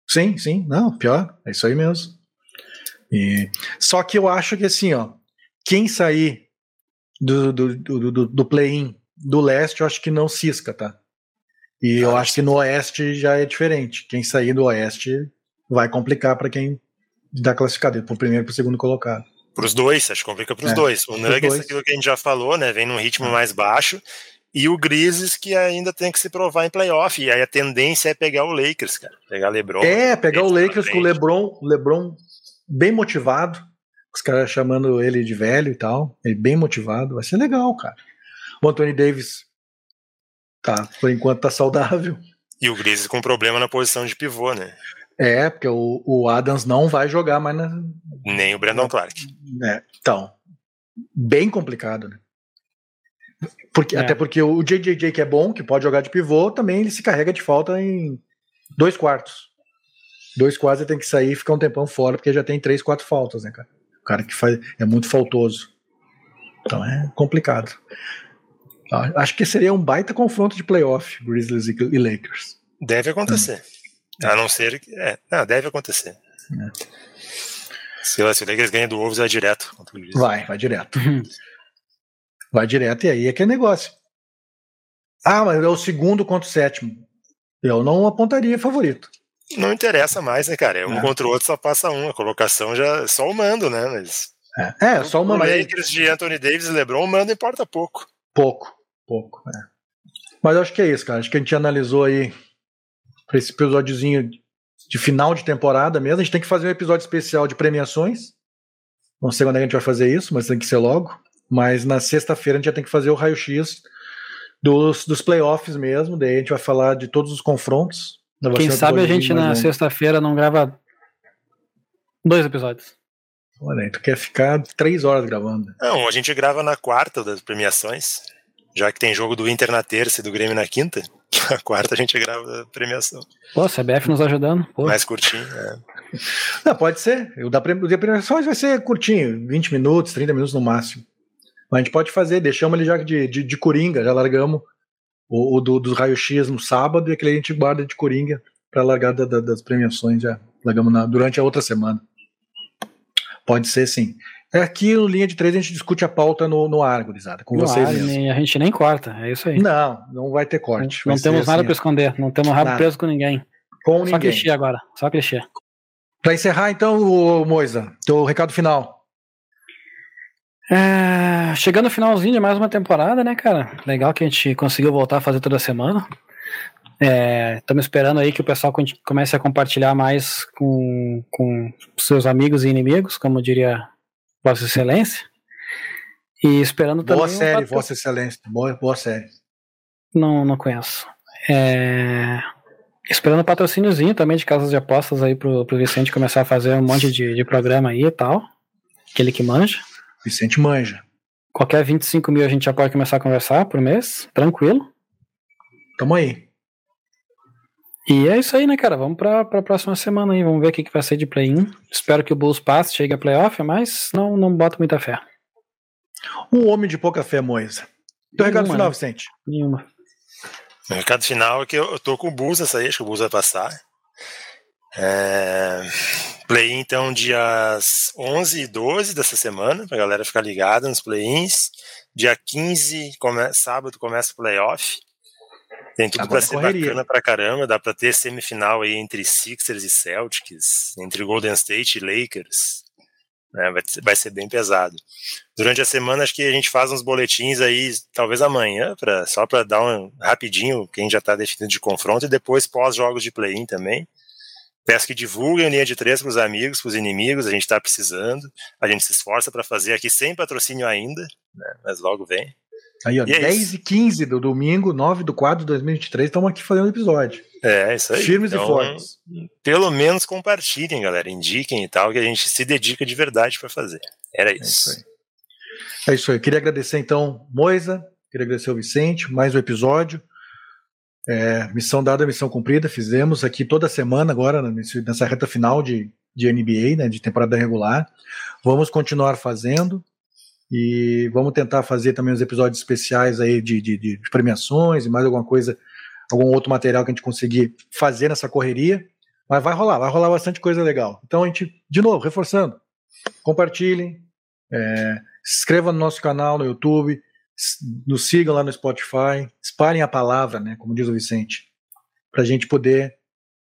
Sim, sim. Não, pior. É isso aí mesmo. E... Só que eu acho que assim, ó, quem sair do, do, do, do, do play-in do leste, eu acho que não cisca, tá? E eu acho que no oeste já é diferente. Quem sair do oeste vai complicar para quem da classificada, para o primeiro e para o segundo colocado. Para os dois, acho que complica para os é, dois. O Nuggets, aquilo que a gente já falou, né, vem num ritmo é. mais baixo, e o Grizzlies que ainda tem que se provar em playoff. E aí a tendência é pegar o Lakers, cara. Pegar LeBron. É, pegar o Lakers com o LeBron, LeBron bem motivado. Os caras chamando ele de velho e tal. Ele bem motivado. Vai ser legal, cara. O Anthony Davis tá, por enquanto tá saudável. E o Grizzlies com problema na posição de pivô, né? É, porque o, o Adams não vai jogar mais na. Nem o Brandon Clark. É, então, bem complicado, né? Porque, É. Até porque o JJJ, que é bom, que pode jogar de pivô, também ele se carrega de falta em dois quartos. Dois quartos ele tem que sair e ficar um tempão fora, porque já tem três, quatro faltas, né, cara? O cara que faz, é muito faltoso. Então é complicado. Ah, Acho que seria um baita confronto de playoff, Grizzlies e e Lakers. Deve acontecer. A não ser que. É, não, deve acontecer. É. Se, o- se o Lakers ganha do Wolves, vai direto contra o Grizzlies. Vai, vai direto. Vai direto e aí é que é negócio. Ah, mas é o segundo contra o sétimo. Eu não apontaria favorito. Não interessa mais, né, cara? É um É. contra o outro só passa um. A colocação já é só o mando, né? Mas. É, é só uma o é Lakers de Anthony Davis e LeBron, o mando importa pouco. pouco, pouco. é. Mas eu acho que é isso, cara. Acho que a gente analisou aí para esse episódiozinho de final de temporada mesmo. A gente tem que fazer um episódio especial de premiações. Não sei quando é que a gente vai fazer isso, mas tem que ser logo. Mas na sexta-feira a gente já tem que fazer o raio-x dos, dos playoffs mesmo. Daí a gente vai falar de todos os confrontos. Quem sabe a gente na sexta-feira não grava dois episódios. Olha aí, tu quer ficar três horas gravando. Não, a gente grava na quarta das premiações. Já que tem jogo do Inter na terça e do Grêmio na quinta. [LAUGHS] Na quarta a gente grava a premiação. Pô, CBF nos ajudando. Pô. Mais curtinho. é. Não, pode ser. O da, pre- o da premiações vai ser curtinho, 20 minutos, 30 minutos no máximo. Mas a gente pode fazer, deixamos ele já de, de, de coringa, já largamos o, o do, do raio-x no sábado e aquele a gente guarda de coringa para largar da- da- das premiações já. Largamos na- durante a outra semana. Pode ser sim. É Aqui no Linha de Três a gente discute a pauta no, no ar, gurizada, com No vocês ar, mesmo. nem- a gente nem corta, é isso aí. Não, não vai ter corte. não vai temos nada assim, pra esconder, não temos rabo Nada. preso com ninguém. com Só ninguém. clichê agora, só clichê. Para encerrar, então, Moisa, teu recado final. É, chegando no finalzinho de mais uma temporada, né, cara? Legal que a gente conseguiu voltar a fazer toda semana. Estamos esperando aí que o pessoal comece a compartilhar mais com, com seus amigos e inimigos, como diria Vossa Excelência. E esperando também. Boa um série, patro- Vossa Excelência. Boa, boa série. Não, não conheço. É, Esperando um patrocíniozinho também de casas de apostas aí pro, pro Vicente começar a fazer um monte de, de programa aí e tal. Aquele que manja. Vicente manja. Qualquer 25 mil a gente já pode começar a conversar por mês, tranquilo. Tamo aí. E é isso aí, né, cara? Vamos pra, pra próxima semana aí. Vamos ver o que, que vai ser de play-in. Espero que o Bulls passe, chegue a playoff, mas não, não boto muita fé. Um homem de pouca fé, Moisa. Teu recado final, né? Vicente. Nenhuma. O recado final é que eu, eu tô com o Bulls nessa aí, acho que o Bulls vai passar. É, play então dias 11 e 12 dessa semana, pra galera ficar ligada nos play-ins. Dia 15, come, sábado, começa o playoff. Tem tudo pra é ser correria. bacana pra caramba, dá pra ter semifinal aí entre Sixers e Celtics, entre Golden State e Lakers. né, vai, ser- vai ser bem pesado. Durante a semana, acho que a gente faz uns boletins aí, talvez amanhã, pra, só para dar um rapidinho quem já está definido de confronto, e depois pós-jogos de play-in também. Peço que divulguem a linha de três para os amigos, para os inimigos, a gente está precisando. A gente se esforça para fazer aqui sem patrocínio ainda, né, mas logo vem. Aí, ó, E é 10 isso. e 15 do domingo, 9 do 4 de 2023, estamos aqui fazendo episódio. É, isso aí. Firmes Então, e fortes. Pelo menos compartilhem, galera, indiquem e tal, que a gente se dedica de verdade para fazer. Era É isso isso. aí. É isso aí. Queria agradecer então, Moisa, queria agradecer o Vicente, mais um episódio. É, missão dada, missão cumprida. Fizemos aqui toda semana agora, nessa reta final de, de NBA, né, de temporada regular. Vamos continuar fazendo e vamos tentar fazer também os episódios especiais aí de, de- de- premiações e mais alguma coisa, algum outro material que a gente conseguir fazer nessa correria. Mas vai rolar, vai rolar bastante coisa legal. Então a gente, de novo, reforçando, compartilhem, é, se inscrevam no nosso canal no YouTube, nos sigam lá no Spotify, espalhem a palavra, né, como diz o Vicente, para a gente poder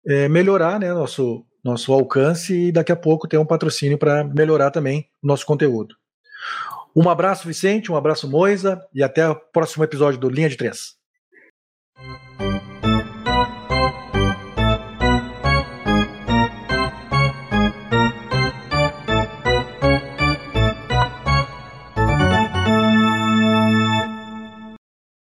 é, melhorar né, nosso, nosso alcance e daqui a pouco ter um patrocínio para melhorar também o nosso conteúdo. Um abraço, Vicente, um abraço, Moisa, e até o próximo episódio do Linha de Três.